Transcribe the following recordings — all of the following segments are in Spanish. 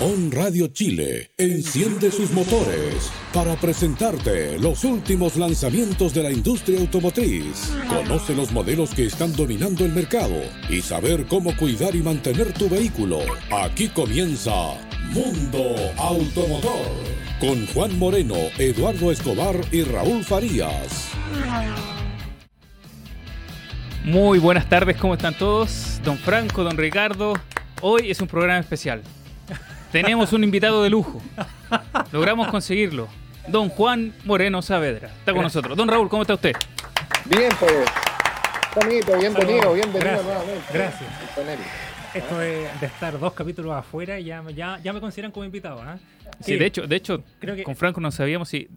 On Radio Chile enciende sus motores para presentarte los últimos lanzamientos de la industria automotriz. Conoce los modelos que están dominando el mercado y saber cómo cuidar y mantener tu vehículo. Aquí comienza Mundo Automotor con Juan Moreno, Eduardo Escobar y Raúl Farías. Muy buenas tardes, ¿cómo están todos? Don Franco, don Ricardo. Hoy es un programa especial. Tenemos un invitado de lujo. Logramos conseguirlo. Don Juan Moreno Saavedra. Está con nosotros. Don Raúl, ¿cómo está usted? Bien, pues. Bonito, bienvenido, bienvenido Gracias. nuevamente. Gracias. Antonelli. Esto de, de estar dos capítulos afuera, ya, ya, ya me consideran como invitado. ¿ah? Sí, de hecho, de hecho Creo que- con Franco no sabíamos si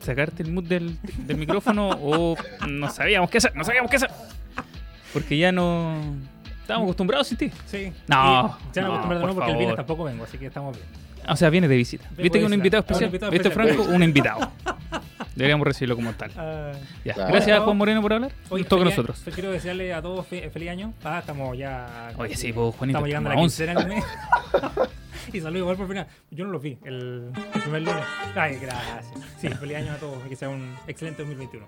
sacarte el mood del, del micrófono o no sabíamos qué hacer. No sabíamos qué hacer. Porque ya no... Estábamos acostumbrados sin ti. Sí. No, Y ya me no, por nuevo porque el viernes favor. tampoco vengo, así que estamos bien. O sea, viene de visita. Vengo ¿Viste que un invitado Un especial? invitado ¿Viste, especial. Franco? Un invitado. Deberíamos recibirlo como tal. Ah, Ya. Claro. Gracias a Juan Moreno por hablar. con feliz- nosotros. Quiero desearle a todos fe- feliz año. Ah, estamos ya. Oye, sí, pues, Juanito, Estamos llegando a la a quincena del mes. y saludos igual por final. Yo no los vi el, el primer lunes. Ay, gracias. Sí, feliz año a todos y que sea un excelente 2021.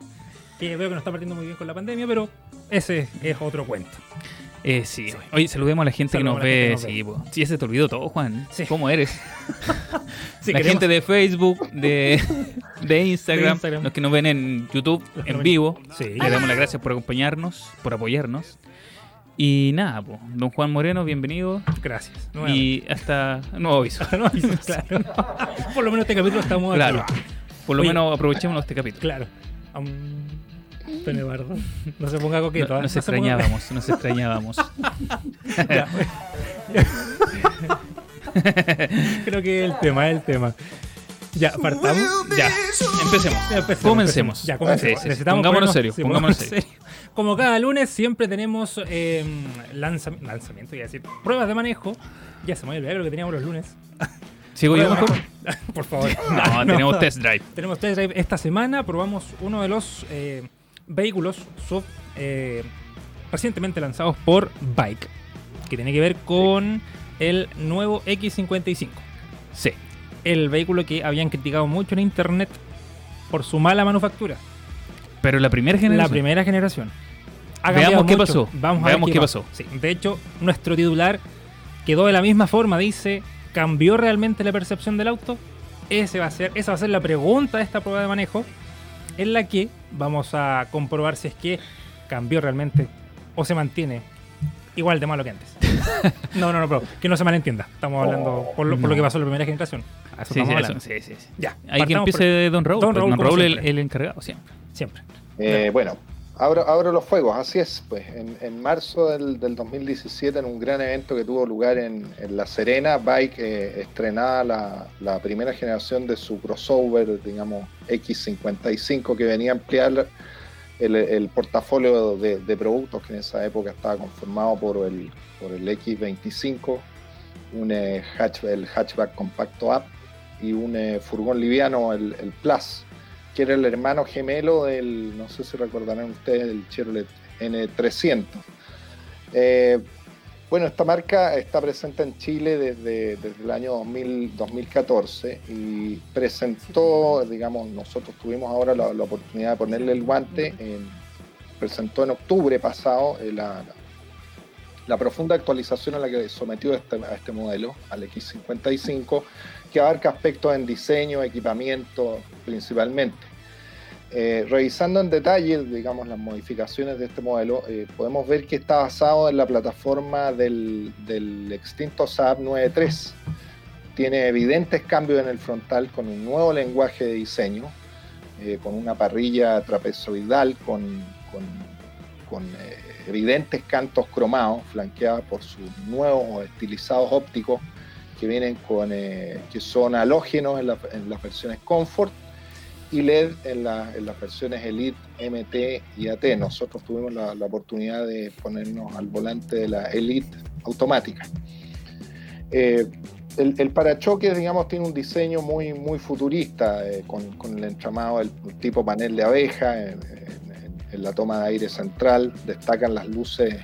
Que veo que nos está partiendo muy bien con la pandemia, pero ese es otro cuento. Eh, sí. Oye, saludemos a la gente que nos ve. que nos Sí, sí, ese te olvidó todo, Juan. Sí. ¿Cómo eres? Sí, la queremos- gente de Facebook, de, de, Instagram, De Instagram. los que nos ven en YouTube, Los en vivo. Sí. Le damos las gracias por acompañarnos, por apoyarnos. Y nada, po. don Juan Moreno, bienvenido. Gracias. Y hasta nuevo aviso. No, claro. Por lo menos este capítulo estamos Claro. aquí. Por lo Oye. menos aprovechemos este capítulo. Claro. Um, don Eduardo, no se ponga coqueto. No- ¿eh? nos No se ponga- extrañábamos, nos extrañábamos. Ya. Creo que el tema es el tema. Ya, partamos. ya, empecemos. Ya, empecemos, Comencemos. Ya, comencemos. Sí, sí, sí. Necesitamos Pongámonos ponernos- sí, pongámonos serios. Como cada lunes siempre tenemos eh, lanzam- lanzamiento, iba a decir, pruebas de manejo. Ya se me había olvidado lo que teníamos los lunes. ¿Sigo yo mejor? Por favor. No, tenemos test drive. Tenemos test drive esta semana. Probamos uno de los eh, vehículos sub, eh, recientemente lanzados por Bike, que tiene que ver con el nuevo X55. Sí. El vehículo que habían criticado mucho en internet por su mala manufactura. Pero la primera generación. La primera generación. Ha Veamos qué mucho. pasó. Vamos a Veamos ver qué pasó. Sí, De hecho, nuestro titular quedó de la misma forma. Dice, ¿cambió realmente la percepción del auto? Ese va a ser, esa va a ser la pregunta de esta prueba de manejo, en la que vamos a comprobar si es que cambió realmente o se mantiene igual de malo que antes. no, no, no, pero que no se malentienda. Estamos hablando por lo, por lo que pasó en la primera generación. A eso Sí, sí, estamos eso, hablando. sí, sí, sí. Ya, Ahí que empiece Don Raúl. Don pues, Raúl, Don Raúl, el, el encargado siempre. por- siempre. Eh, bueno, abro, los fuegos, así es. Pues en, marzo del, del 2017, en un gran evento que tuvo lugar en, La Serena, Bike eh, estrenaba la, primera generación de su crossover, digamos, X55, que venía a ampliar el, portafolio de, productos que en esa época estaba conformado por el, por el X25, un eh, el hatchback compacto up y un eh, furgón liviano, el, el Plus que era el hermano gemelo del, no sé si recordarán ustedes, del Chevrolet N300. Eh, bueno, esta marca está presente en Chile desde, desde el año 2000 2014 y presentó, digamos, nosotros tuvimos ahora la, la oportunidad de ponerle el guante, en- presentó en octubre pasado eh, la, la profunda actualización a la que sometió este- a este modelo, al X55, que abarca aspectos en diseño, equipamiento principalmente. Eh, revisando en detalle, digamos, las modificaciones de este modelo, eh, podemos ver que está basado en la plataforma del, extinto Saab 9.3. Tiene evidentes cambios en el frontal con un nuevo lenguaje de diseño, eh, con una parrilla trapezoidal con, evidentes cantos cromados, flanqueada por sus nuevos estilizados ópticos que vienen con que son halógenos en, la- en las versiones Comfort y LED en, la- en las versiones Elite, MT y AT. Nosotros tuvimos la, oportunidad de ponernos al volante de la Elite automática. Eh, el, el parachoques, digamos, tiene un diseño muy, muy futurista, eh, con, el entramado del tipo panel de abeja, en, la toma de aire central, destacan las luces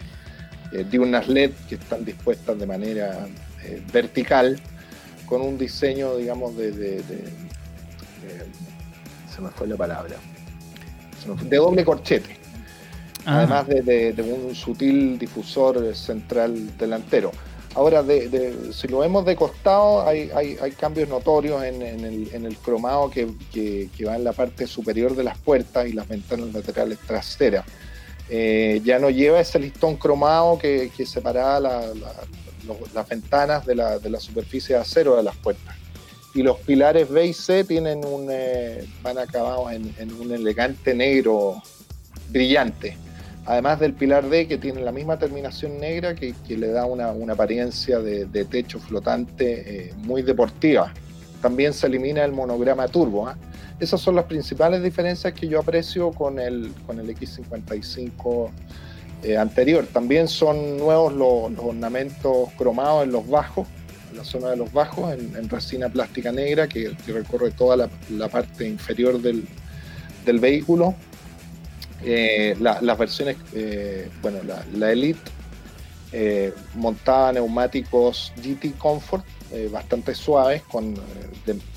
eh, diurnas LED que están dispuestas de manera eh, vertical, con un diseño, digamos, de, se me fue la palabra, de doble corchete. Ah. Además de, un sutil difusor central delantero. Ahora, si lo vemos de costado, hay, cambios notorios en, el, cromado que, va en la parte superior de las puertas y las ventanas laterales traseras. Eh, ya no lleva ese listón cromado que, separaba las ventanas de la, superficie de acero de las puertas. Y los pilares B y C tienen un, eh, van acabados en un elegante negro brillante además del pilar D que tiene la misma terminación negra que, le da una, apariencia de, techo flotante eh, muy deportiva. También se elimina el monograma turbo. ¿ah? Esas son las principales diferencias que yo aprecio con el, con el X55 eh, anterior. También son nuevos los, ornamentos cromados en los bajos, la zona de los bajos, en, resina plástica negra que, recorre toda la, parte inferior del, del vehículo. Eh, las versiones, eh, bueno, la, Elite eh, montaba neumáticos GT Comfort bastante suaves con,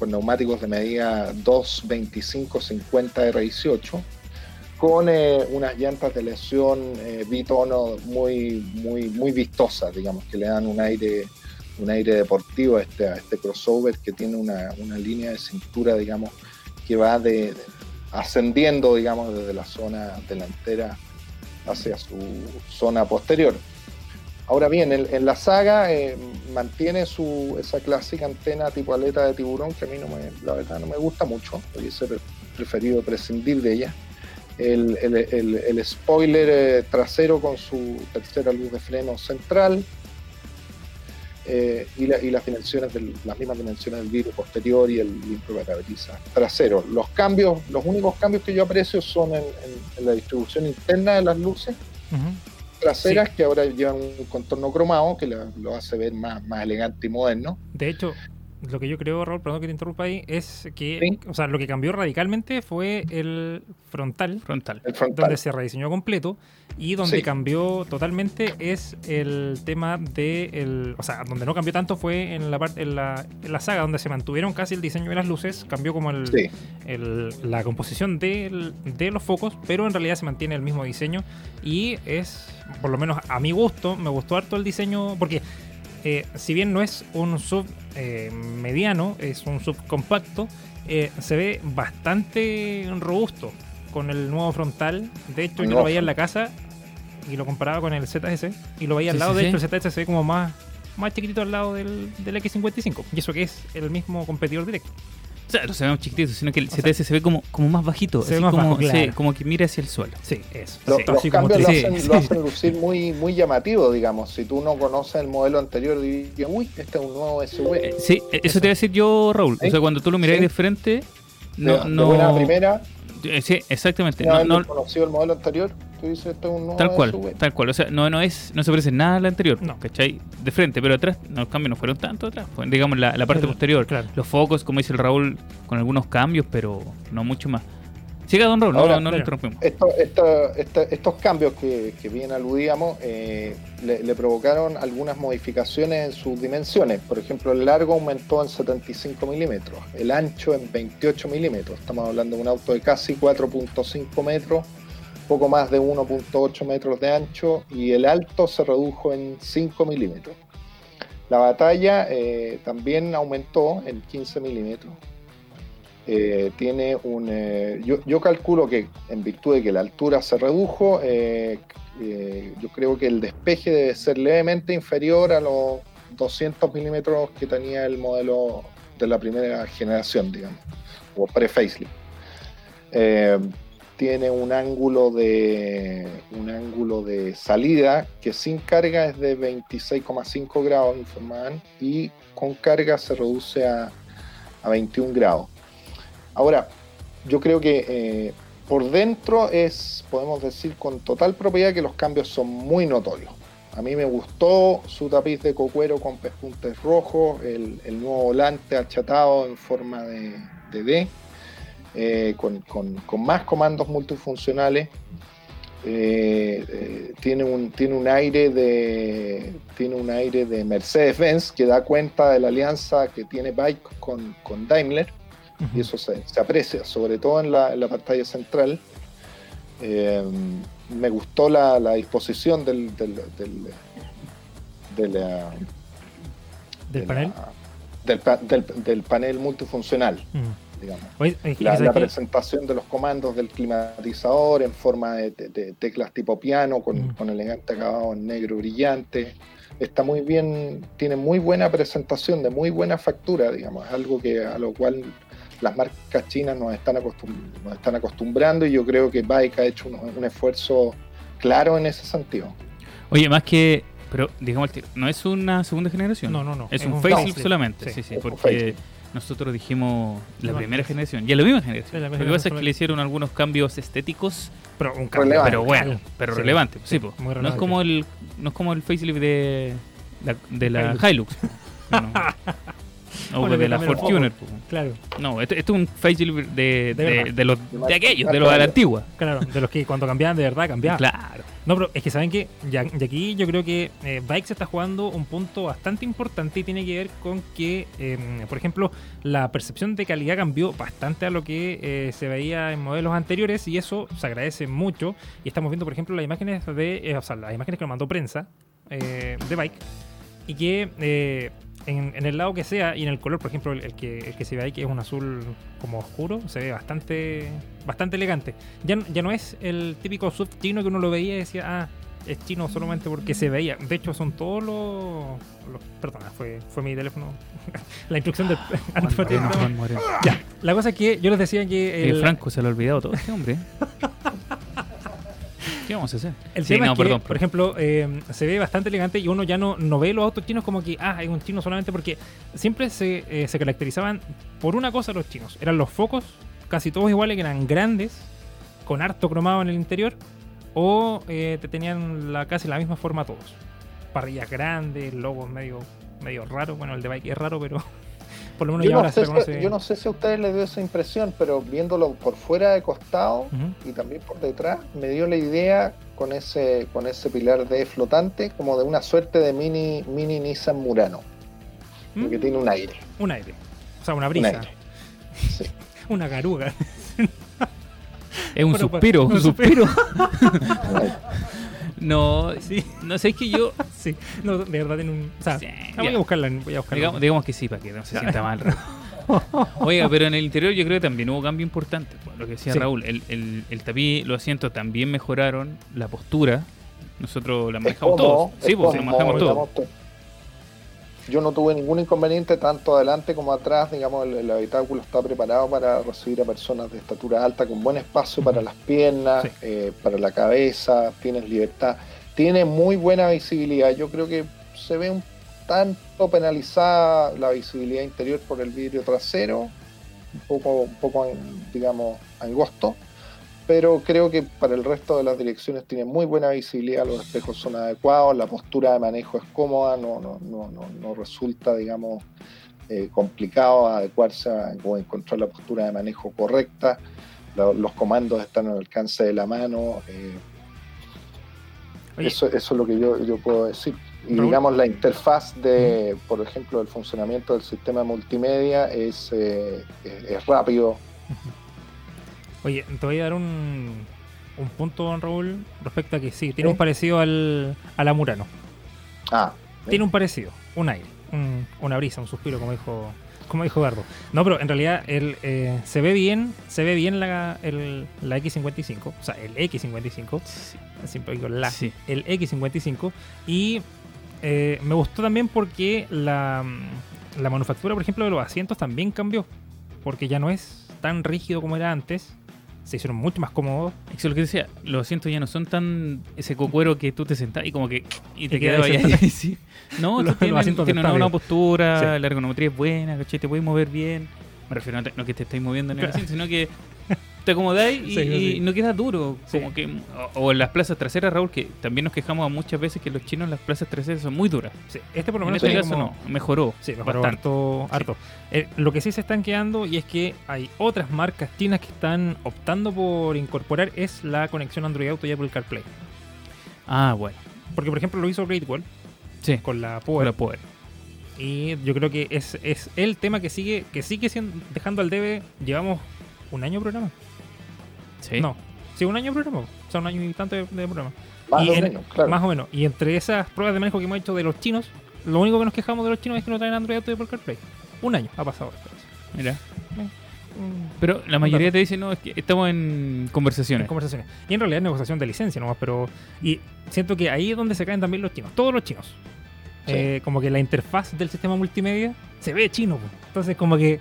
neumáticos de medida 225-50 R18 con unas llantas de lesión bitono muy, muy, muy vistosas, digamos, que le dan un aire un aire deportivo este, a este crossover que tiene una, una línea de cintura, digamos, que va de, ascendiendo, digamos, desde la zona delantera hacia su zona posterior. Ahora bien, en, la saga eh, mantiene su, esa clásica antena tipo aleta de tiburón que a mí no me, la verdad no me gusta mucho, hubiese preferido prescindir de ella. El, el, spoiler eh, trasero con su tercera luz de freno central, eh, y, las dimensiones las mismas dimensiones del vidrio posterior y el parabrisas trasero. Los cambios, los únicos cambios que yo aprecio son en, la distribución interna de las luces traseras que ahora llevan un contorno cromado que lo, hace ver más, más elegante y moderno. De hecho, lo que yo creo, Raúl, perdón que te interrumpa ahí, es que, o sea, lo que cambió radicalmente fue el frontal, frontal, donde se rediseñó completo y donde cambió totalmente es el tema de, el, o sea, donde no cambió tanto fue en la parte, en la, en la saga donde se mantuvieron casi el diseño de las luces, cambió como el, la composición de, de los focos, pero en realidad se mantiene el mismo diseño y es, por lo menos a mi gusto, me gustó harto el diseño porque eh, si bien no es un sub eh, mediano, es un sub compacto, eh, se ve bastante robusto con el nuevo frontal. De hecho, yo lo veía en la casa y lo comparaba con el ZS y lo veía al lado. de hecho, el ZS se ve como más, más chiquitito al lado del, del X55. Y eso que es el mismo competidor directo. O sea, no se ve un chiquitito, sino que el CTS se ve como, como más bajito. Se ve más como, como que mira hacia el suelo. Sí, eso. los cambios lo, hacen, lo, hacen, lucir muy, muy llamativo, digamos. Si tú no conoces el modelo anterior, dirías, uy, este es un nuevo SUV. Eh, sí, eso te iba a decir yo, Raúl. O sea, cuando tú lo miráis de frente, no. no... De buena primera. Eh, sí, exactamente. No, no conocido el modelo anterior Tal cual, tal cual. O sea, no, no, es, no se parece nada al anterior, no. ¿cachai? De frente, pero atrás, los cambios no fueron tanto atrás. digamos, la, la parte posterior. Los focos, como dice el Raúl, con algunos cambios, pero no mucho más. Siga, don Raúl, no, no, interrumpimos. estos cambios que, que, bien aludíamos eh, le, provocaron algunas modificaciones en sus dimensiones. Por ejemplo, el largo aumentó en 75 milímetros, el ancho en 28 milímetros. Estamos hablando de un auto de casi 4.5 metros poco más de 1.8 metros de ancho y el alto se redujo en 5 milímetros. La batalla eh, también aumentó en 15 milímetros. Eh, tiene un, eh, yo, calculo que en virtud de que la altura se redujo, yo creo que el despeje debe ser levemente inferior a los 200 milímetros que tenía el modelo de la primera generación, digamos, o pre-facelift tiene un ángulo de un ángulo de salida que sin carga es de 26,5 grados informaban y con carga se reduce a, 21 grados. Ahora, yo creo que eh, por dentro es, podemos decir con total propiedad que los cambios son muy notorios. A mí me gustó su tapiz de cocuero con pespuntes rojos, el, nuevo volante achatado en forma de, D, eh, con, más comandos multifuncionales. Eh, tiene, un, tiene un aire de tiene un aire de Mercedes-Benz que da cuenta de la alianza que tiene Bike con, con Daimler y eso se, se aprecia, sobre todo en la, en la pantalla central. Eh, me gustó la, la disposición del, del, del, la- ¿Del de panel? del, del- del panel multifuncional, Mm. digamos. La, presentación de los comandos del climatizador en forma de, de- de teclas tipo piano con, Mm. con elegante acabado en negro brillante. Está muy bien, tiene muy buena presentación, de muy buena factura, digamos, algo que a lo cual las marcas chinas nos están, acostum- nos están acostumbrando y yo creo que Bike ha hecho un, un esfuerzo claro en ese sentido. Oye, más que. Pero digamos el tiro, no es una segunda generación. No, no, no. Es, Es un, un facelift solamente. Sí, sí. porque nosotros dijimos la No, primera es- generación. Y es la misma generación. Lo que pasa es que le hicieron algunos cambios estéticos, Pero un Relevante. pero bueno, pero Sí. relevantes. Sí, Sí, po. muy no es relevante. como el no es como el facelift de la, de la Hilux. Hilux. O Bueno, de la Fortuner. po. Claro, No, esto, esto es un facelift de, De de, verdad. de los De aquellos, de los de la antigua. claro. De los que cuando cambiaban de verdad cambiaban. Claro. No, pero es que saben que ya, y aquí yo creo que eh, Bike se está jugando un punto bastante importante y tiene que ver con que, eh, por ejemplo, la percepción de calidad cambió bastante a lo que eh, se veía en modelos anteriores y eso se agradece mucho. Y estamos viendo, por ejemplo, las imágenes de, eh, o sea, las imágenes que nos mandó prensa eh, de Bike y que eh, en, en el lado que sea y en el color, por ejemplo, el, el que, el que se ve ahí, que es un azul como oscuro, se ve bastante bastante elegante. Ya, ya no es el típico sub chino que uno lo veía y decía, ah, es chino solamente porque se veía. De hecho, son todos los. los- perdona, fue, fue mi teléfono. la instrucción del. Ya, la cosa es que yo les decía que. Eh, el- Franco se lo ha olvidado todo este hombre. ¿Qué vamos a hacer? El Sí, tema no, es que, perdón, por ejemplo, eh, se ve bastante elegante y uno ya no, no ve los autos chinos como que, ah, es un chino solamente porque siempre se, eh, se caracterizaban por una cosa los chinos. Eran los focos, casi todos iguales, que eran grandes, con harto cromado en el interior, o eh, te tenían la, casi la misma forma todos. Parrillas grandes, logos medio, medio raros. Bueno, el de Bike es raro, pero por lo menos Yo ya no, ahora se sé si, reconoce. yo no sé si a ustedes les dio esa impresión, pero viéndolo por fuera de costado y también por detrás, me dio la idea con ese, con ese pilar de flotante como de una suerte de mini, mini Nissan Murano, porque Mm, tiene un aire. Un aire. O sea, una Un brisa. aire. Sí. Una garuga. Es un Bueno, pues, suspiro, un un suspiro. un aire. no, Sí. no sé, es que yo. Sí, no, de verdad tiene un. O sea, Sí, ah, voy a buscarla. Voy a buscarla. Digamos, digamos que sí, para que no se sienta mal. Oiga, pero en el interior yo creo que también hubo cambio importante. pues, Lo que decía Sí. Raúl, el, el, el tapiz, los asientos también mejoraron, la postura. Nosotros la manejamos todos. Sí, es pues la manejamos todos. Yo no tuve ningún inconveniente tanto adelante como atrás, digamos, el, el habitáculo está preparado para recibir a personas de estatura alta con buen espacio para las piernas, Sí. eh, para la cabeza, tienes libertad, tiene muy buena visibilidad. Yo creo que se ve un tanto penalizada la visibilidad interior por el vidrio trasero, un poco, un poco digamos, angosto, pero creo que para el resto de las direcciones tiene muy buena visibilidad, los espejos son adecuados, la postura de manejo es cómoda, no, no, no, no, no resulta, digamos, eh, complicado adecuarse a, o encontrar la postura de manejo correcta, Lo- los comandos están al alcance de la mano, eh, eso, eso es lo que yo, yo puedo decir. Y digamos, la interfaz de, por ejemplo, el funcionamiento del sistema multimedia es, eh, es, es rápido. Oye, te voy a dar un, un punto, don Raúl, respecto a que sí, tiene Sí. un parecido al, a la Murano. Ah, Tiene un parecido, un aire, un- una brisa, un suspiro, como dijo como dijo Gardo. No, pero en realidad el, eh, se ve bien, se ve bien la, el- la X55, o sea, el X55, siempre digo la, Sí. el X55, y eh, me gustó también porque la, la manufactura, por ejemplo, de los asientos también cambió, porque ya no es tan rígido como era antes, se hicieron mucho más cómodos. Eso es lo que decía, los asientos ya no son tan ese cocuero que tú te sentás y como que y te quedas ahí. sentado. ahí, sí. No, Los- tú los tienes una postura, Sí. la ergonometría es buena, ¿cachai? Te puedes mover bien. Me refiero a no que te estés moviendo en el Claro. asiento, sino que te acomodáis y, Sí, sí. y no queda duro. Sí. Como que, o, o en las plazas traseras, Raúl, que también nos quejamos muchas veces que los chinos en las plazas traseras son muy duras. Este por lo En menos este caso como- no, mejoró. Sí, mejoró bastante. harto. harto. Eh, lo que sí se están quedando y es que hay otras marcas chinas que están optando por incorporar es la conexión Android Auto y Apple CarPlay. Ah, bueno. Porque por ejemplo lo hizo Great Wall Sí, con la Power. poder. Y yo creo que es, es el tema que sigue, que sigue siendo, dejando al debe. Llevamos un año programa. Sí. No, sí, un año de programa. O sea, un año y tanto de, de programa. Más Y o en- menos, claro. Más o menos. Y entre esas pruebas de manejo que hemos hecho de los chinos, lo único que nos quejamos de los chinos es que no traen Android Auto y Apple CarPlay. Un año ha pasado. Mira. Pero la mayoría te dice, no, es que estamos en conversaciones. en conversaciones. Y en realidad es negociación de licencia nomás, pero. Y siento que ahí es donde se caen también los chinos. Todos los chinos. Sí. Eh, como que la interfaz del sistema multimedia se ve chino. po. Entonces, como que.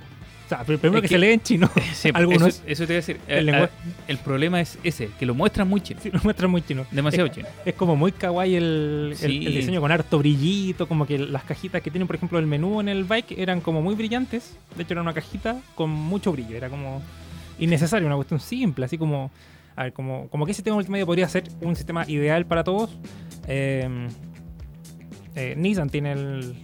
Sea, pr- primero Es que, que- se lee en chino. Sí, Algunos. Eso, eso te iba a decir. El Eh, lenguaje- ah, el problema es ese, que lo muestran muy chino. Sí, lo muestran muy chino. Demasiado es, chino. Es como muy kawaii el, el- Sí. el diseño con harto brillito, como que las cajitas que tienen, por ejemplo, el menú en el bike eran como muy brillantes. De hecho, era una cajita con mucho brillo. Era como innecesario, una cuestión simple, así como... A ver, como, como que ese sistema multimedia podría ser un sistema ideal para todos. Eh, eh, Nissan tiene el,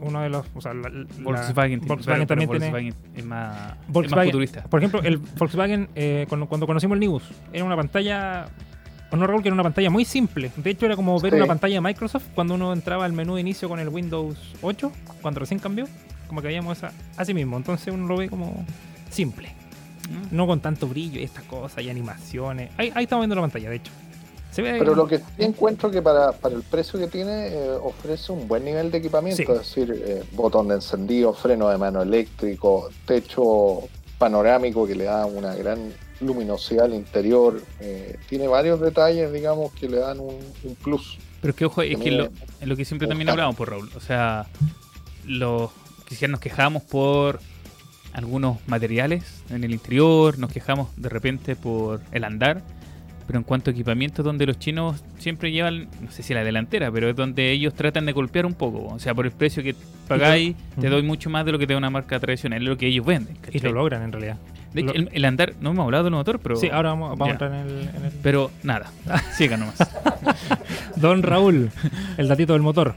uno de los... O sea, la- la- Volkswagen, tiene- Volkswagen pero- pero también tiene... Volkswagen es más, es más futurista. Por ejemplo, el Volkswagen, eh, cuando, cuando conocimos el Nibus, era una pantalla. O no, Raúl, que era una pantalla muy simple. De hecho, era como ver Sí. una pantalla de Microsoft cuando uno entraba al menú de inicio con el Windows 8, cuando recién cambió. Como que veíamos esa, así mismo. Entonces uno lo ve como simple. Mm. No con tanto brillo y estas cosas y animaciones. Ahí, ahí estamos viendo la pantalla, de hecho. Pero lo que sí encuentro que para, para el precio que tiene eh, ofrece un buen nivel de equipamiento, Sí. es decir, eh, botón de encendido, freno de mano eléctrico, techo panorámico que le da una gran luminosidad al interior, eh, tiene varios detalles, digamos, que le dan un, un plus. Pero es que ojo, es que lo, que siempre también hablamos por Raúl. O sea, los quizás nos quejamos por algunos materiales en el interior, nos quejamos de repente por el andar, pero en cuanto a equipamiento, donde los chinos siempre llevan, no sé si la delantera, pero es donde ellos tratan de golpear un poco. O sea, por el precio que pagáis, te doy mucho más de lo que te da una marca tradicional, es lo que ellos venden. Y lo logran en realidad. De hecho, lo- el, el andar, no hemos hablado del motor, pero. Sí, ahora vamos, vamos a entrar en el, en el- Pero nada, siga nomás. Don Raúl, el datito del motor.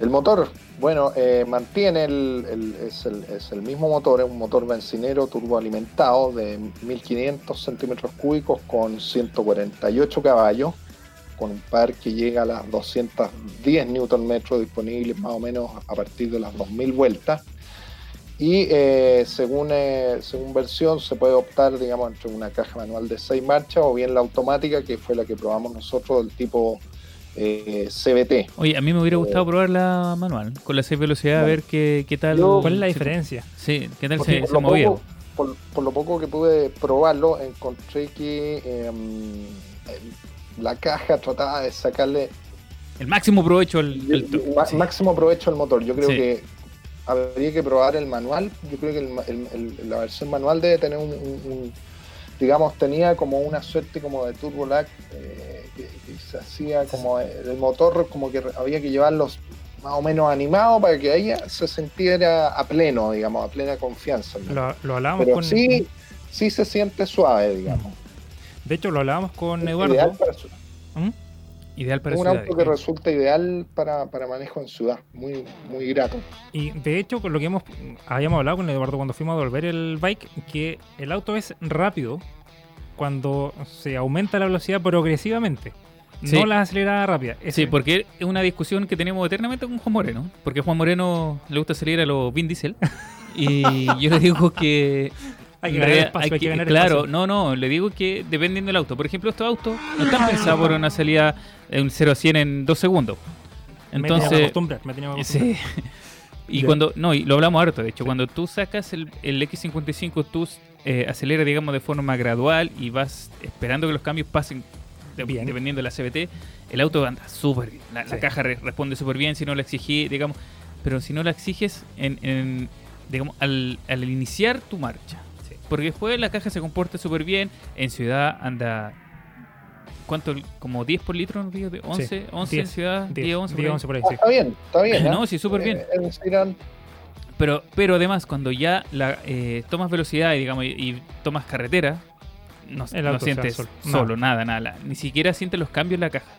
El motor, bueno, eh, mantiene el, es, el, mismo motor, es un motor bencinero turboalimentado de 1500 centímetros cúbicos con 148 caballos, con un par que llega a las 210 newton metros disponibles más o menos a partir de las 2000 vueltas. Y eh, según, eh, según versión se puede optar, digamos, entre una caja manual de 6 marchas o bien la automática, que fue la que probamos nosotros del tipo eh, CBT. Oye, a mí me hubiera gustado probar la manual con las 6 velocidades, a Bueno. ver qué, qué tal. Yo- ¿Cuál es la se- diferencia? Sí, qué tal se, por, se lo movía. poco, por, por lo poco que pude probarlo, encontré que em, la caja trataba de sacarle El máximo provecho al. sí. máximo provecho al motor. Yo creo Sí. que habría que probar el manual. Yo creo que el ma- el- el- la versión manual debe tener un, un- un- digamos, tenía como una suerte como de turbo lag eh, que, que se hacía como el motor, como que había que llevarlos más o menos animado para que ahí se sintiera a pleno, digamos, a plena confianza. Lo, lo hablábamos Pero con. sí, sí se siente suave, digamos. De hecho, lo hablábamos con Eduardo. Para su- ¿Mm? Ideal para un ciudades. auto que resulta ideal para, para manejo en ciudad, muy, muy grato. Y de hecho, con lo que hemos habíamos hablado con Eduardo cuando fuimos a devolver el bike, que el auto es rápido cuando se aumenta la velocidad progresivamente. Sí. No la acelerada rápida. Es- Sí, porque es una discusión que tenemos eternamente con Juan Moreno. Porque a Juan Moreno le gusta salir a los Vin Diesel. Y yo le digo que. Hay que realidad espacio, hay hay que que- ganar claro, espacio. no, no, le digo que dependiendo del auto. Por ejemplo, estos autos no están pensados por una salida de un 0 a 100 en 2 segundos. Me tenía que Entonces, acostumbrar, me tenía que acostumbrar. Sí. Y cuando, no, y lo hablamos harto, de hecho, cuando tú sacas el, el X55, tú eh, aceleras, digamos, de forma gradual y vas esperando que los cambios pasen de- Bien. dependiendo de la CBT, el auto anda súper bien. La, caja re- responde súper bien si no la exigí, digamos, pero si no la exiges en, en, digamos, al, al iniciar tu marcha. Porque después la caja se comporta súper bien, en ciudad anda... ¿Cuánto? ¿Como 10 por litro? ¿no? ¿De 11? Sí, 11 en 10, ciudad? 10, 11 por ahí. 11 por ahí, Ah, sí. Está bien, está bien. ¿eh? No, sí, súper bien. Eh, an- Pero, pero además, cuando ya la, eh, tomas velocidad y, digamos, y, y tomas carretera, no, sientes solo. nada, nada, Ni siquiera sientes los cambios en la caja.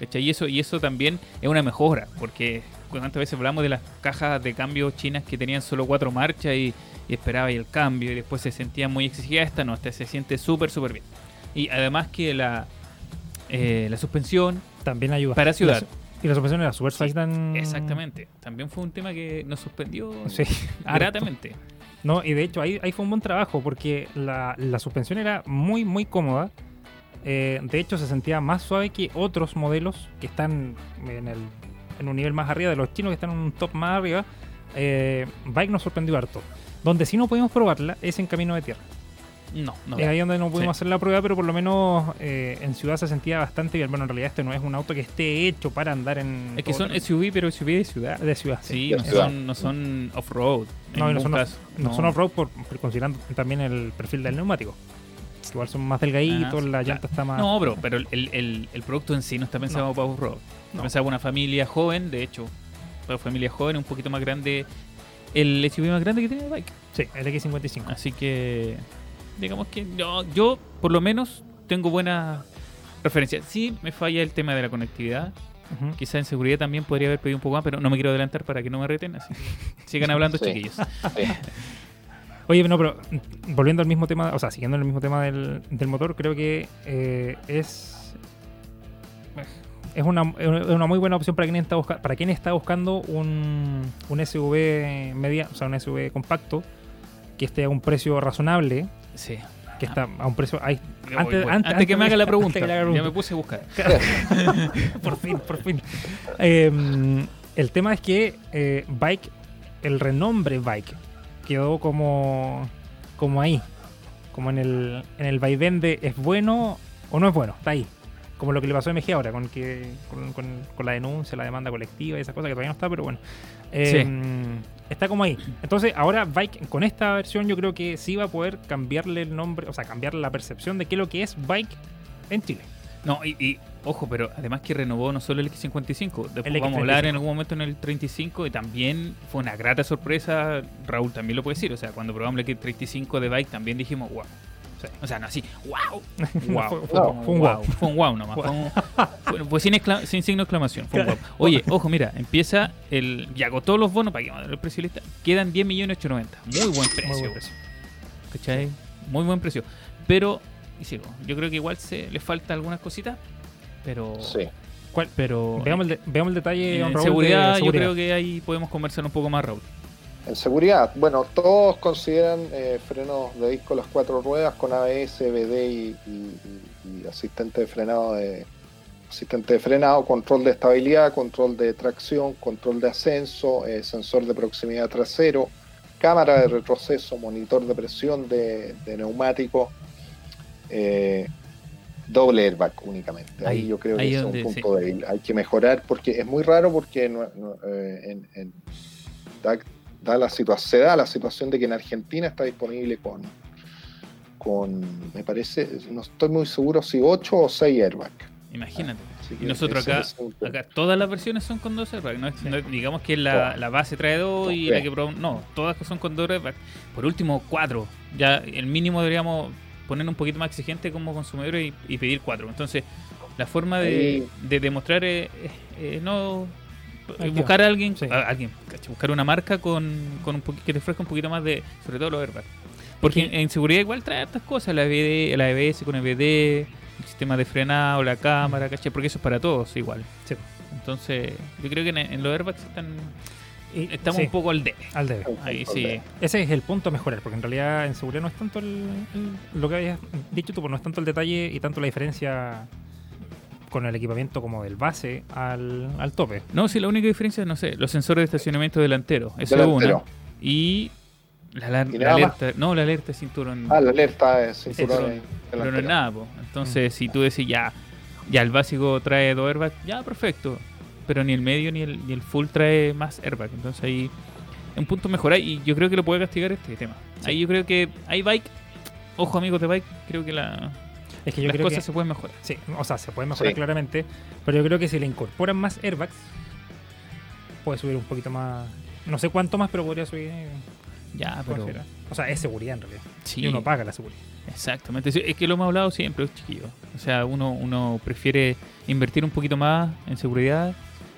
¿Cachai? Y eso, y eso también es una mejora, porque cuántas veces hablamos de las cajas de cambio chinas que tenían solo cuatro marchas y, y esperaba ahí el cambio y después se sentía muy exigida. Esta no, esta se siente súper, súper bien. Y además que la, eh, la suspensión También ayuda. para ciudad. Y la, y la suspensión era super Sí, tan... Exactamente. También fue un tema que nos suspendió Sí, gratamente. No, y de hecho ahí, ahí fue un buen trabajo porque la, la suspensión era muy, muy cómoda. Eh, de hecho, se sentía más suave que otros modelos que están en, el, en un nivel más arriba de los chinos que están en un top más arriba. Eh, Bike nos sorprendió harto. Donde sí no pudimos probarla es en camino de tierra. No, no. Es ahí donde no pudimos Sí. hacer la prueba, pero por lo menos eh, en ciudad se sentía bastante bien. Bueno, en realidad este no es un auto que esté hecho para andar en... Es que son SUV, pero SUV de ciudad. de ciudad. Sí, de no ciudad. son, no son off-road. No, y no son, off- no son off-road por, por considerando también el perfil del neumático. Igual son más delgaditos, Ah, la llanta está más... No, bro, pero el, el- el producto en sí no está pensado No. para off-road. Está No. pensado para una familia joven, de hecho, para familia joven, un poquito más grande. El SUV más grande que tiene el bike. Sí, el X55. Así que, digamos que yo, yo por lo menos, tengo buena referencia. Sí, me falla el tema de la conectividad. Ujú. Quizá en seguridad también podría haber pedido un poco más, pero no me quiero adelantar para que no me reten. Así que sigan hablando, Sí. chiquillos. Oye, no, pero mm, volviendo al mismo tema, o sea, siguiendo el mismo tema del, del motor, creo que eh, es es una, es una muy buena opción para quien está, busca- para quien está buscando un, un SUV media, o sea, un SUV compacto que esté a un precio razonable, Sí. que está a un precio... Hay, voy. Antes, que me haga la pregunta, antes que le haga la ya pregunta. me puse a buscar. por fin, por fin. Eh, el tema es que eh, Bike, el renombre Bike, quedó como, como ahí. Como en el, en el vaivén de es bueno o no es bueno. Está ahí. Como lo que le pasó a MG ahora, con, que, con, con- con la denuncia, la demanda colectiva y esas cosas que todavía no está, pero bueno. Eh, Está como ahí. Entonces, ahora Bike, con esta versión, yo creo que sí va a poder cambiarle el nombre, o sea, cambiar la percepción de qué es lo que es Bike en Chile. No, y, y, ojo, pero además que renovó no solo el X55, después El vamos a hablar X35. en algún momento en el 35 y también fue una grata sorpresa, Raúl también lo puede decir, o sea, cuando probamos el X35 de bike también dijimos, wow. Sí. O sea, no así, wow, No, wow, fue- un wow. fue un wow nomás, fue, un- fue- sin, sin signo de exclamación, fue un wow. Oye, ojo, mira, empieza el, ya agotó los bonos para que el precio lista, quedan 10 millones 890, muy buen precio, Muy buen precio. ¿cachai? Muy buen precio, pero, y sigo, yo creo que igual se le falta algunas cositas, pero... Sí. ¿Cuál? Pero Veamos el, de- veamos el detalle, en Raúl, de seguridad, yo seguridad. creo que ahí podemos conversar un poco más, Raúl. En seguridad, bueno, todos consideran eh, frenos de disco las cuatro ruedas con ABS, BD y, y- y- y asistente de frenado de asistente de frenado, control de estabilidad, control de tracción, control de ascenso, eh, sensor de proximidad trasero, cámara de retroceso, monitor de presión de, de neumático, eh, doble airbag únicamente. Ahí, Ahí- yo creo ahí que es un punto débil. Hay que mejorar porque es muy raro porque en- en- da, la situación, se da la situación de que en Argentina está disponible con, con me parece, no estoy muy seguro si 8 o 6 airbags. Imagínate. Así Y nosotros acá, es todas las versiones son con dos airbags. No, es- no es- digamos que la, la base trae dos y la que probamos. No, todas son con dos airbags. Por último, cuatro. Ya el mínimo deberíamos poner un poquito más exigente como consumidores y, y pedir cuatro. Entonces, la forma de, de demostrar eh, no buscar a alguien, Sí. a alguien, buscar una marca con, con un que te ofrezca un poquito más de, sobre todo los airbags. Porque en, en seguridad igual trae estas cosas, la EBD, la EBS con EBD, el sistema de frenado, la cámara, ¿cachai? Porque eso es para todos igual. Sí. Entonces, yo creo que en, en los airbags están, Y- estamos sí, un poco al debe. al debe. Ahí sí. Ese es el punto a mejorar, porque en realidad en seguridad no es tanto el, el- lo que habías dicho tú, pues no es tanto el detalle y tanto la diferencia con el equipamiento como del base al, al tope. No, sí, la única diferencia es, no sé, los sensores de estacionamiento delantero. Eso es una. Y la, alerta. No, la alerta de cinturón. Ah, la alerta es cinturón pero no es nada, po. Entonces, si tú decís ya, ya el básico trae dos airbags, ya perfecto. Pero ni el medio ni el, ni el full trae más airbag. Entonces ahí es un punto mejorar y yo creo que lo puede castigar este tema. Ahí yo creo que hay bike, ojo amigos de bike, creo que la, Es que yo las creo cosas que se pueden mejorar. sí, o sea, se puede mejorar Sí. claramente, pero yo creo que si le incorporan más airbags puede subir un poquito más, no sé cuánto más, pero podría subir Ya, pero. O sea, es seguridad en realidad. Sí, Y uno paga la seguridad. exactamente. Es que lo hemos hablado siempre, chiquillos. O sea, uno, uno prefiere invertir un poquito más en seguridad.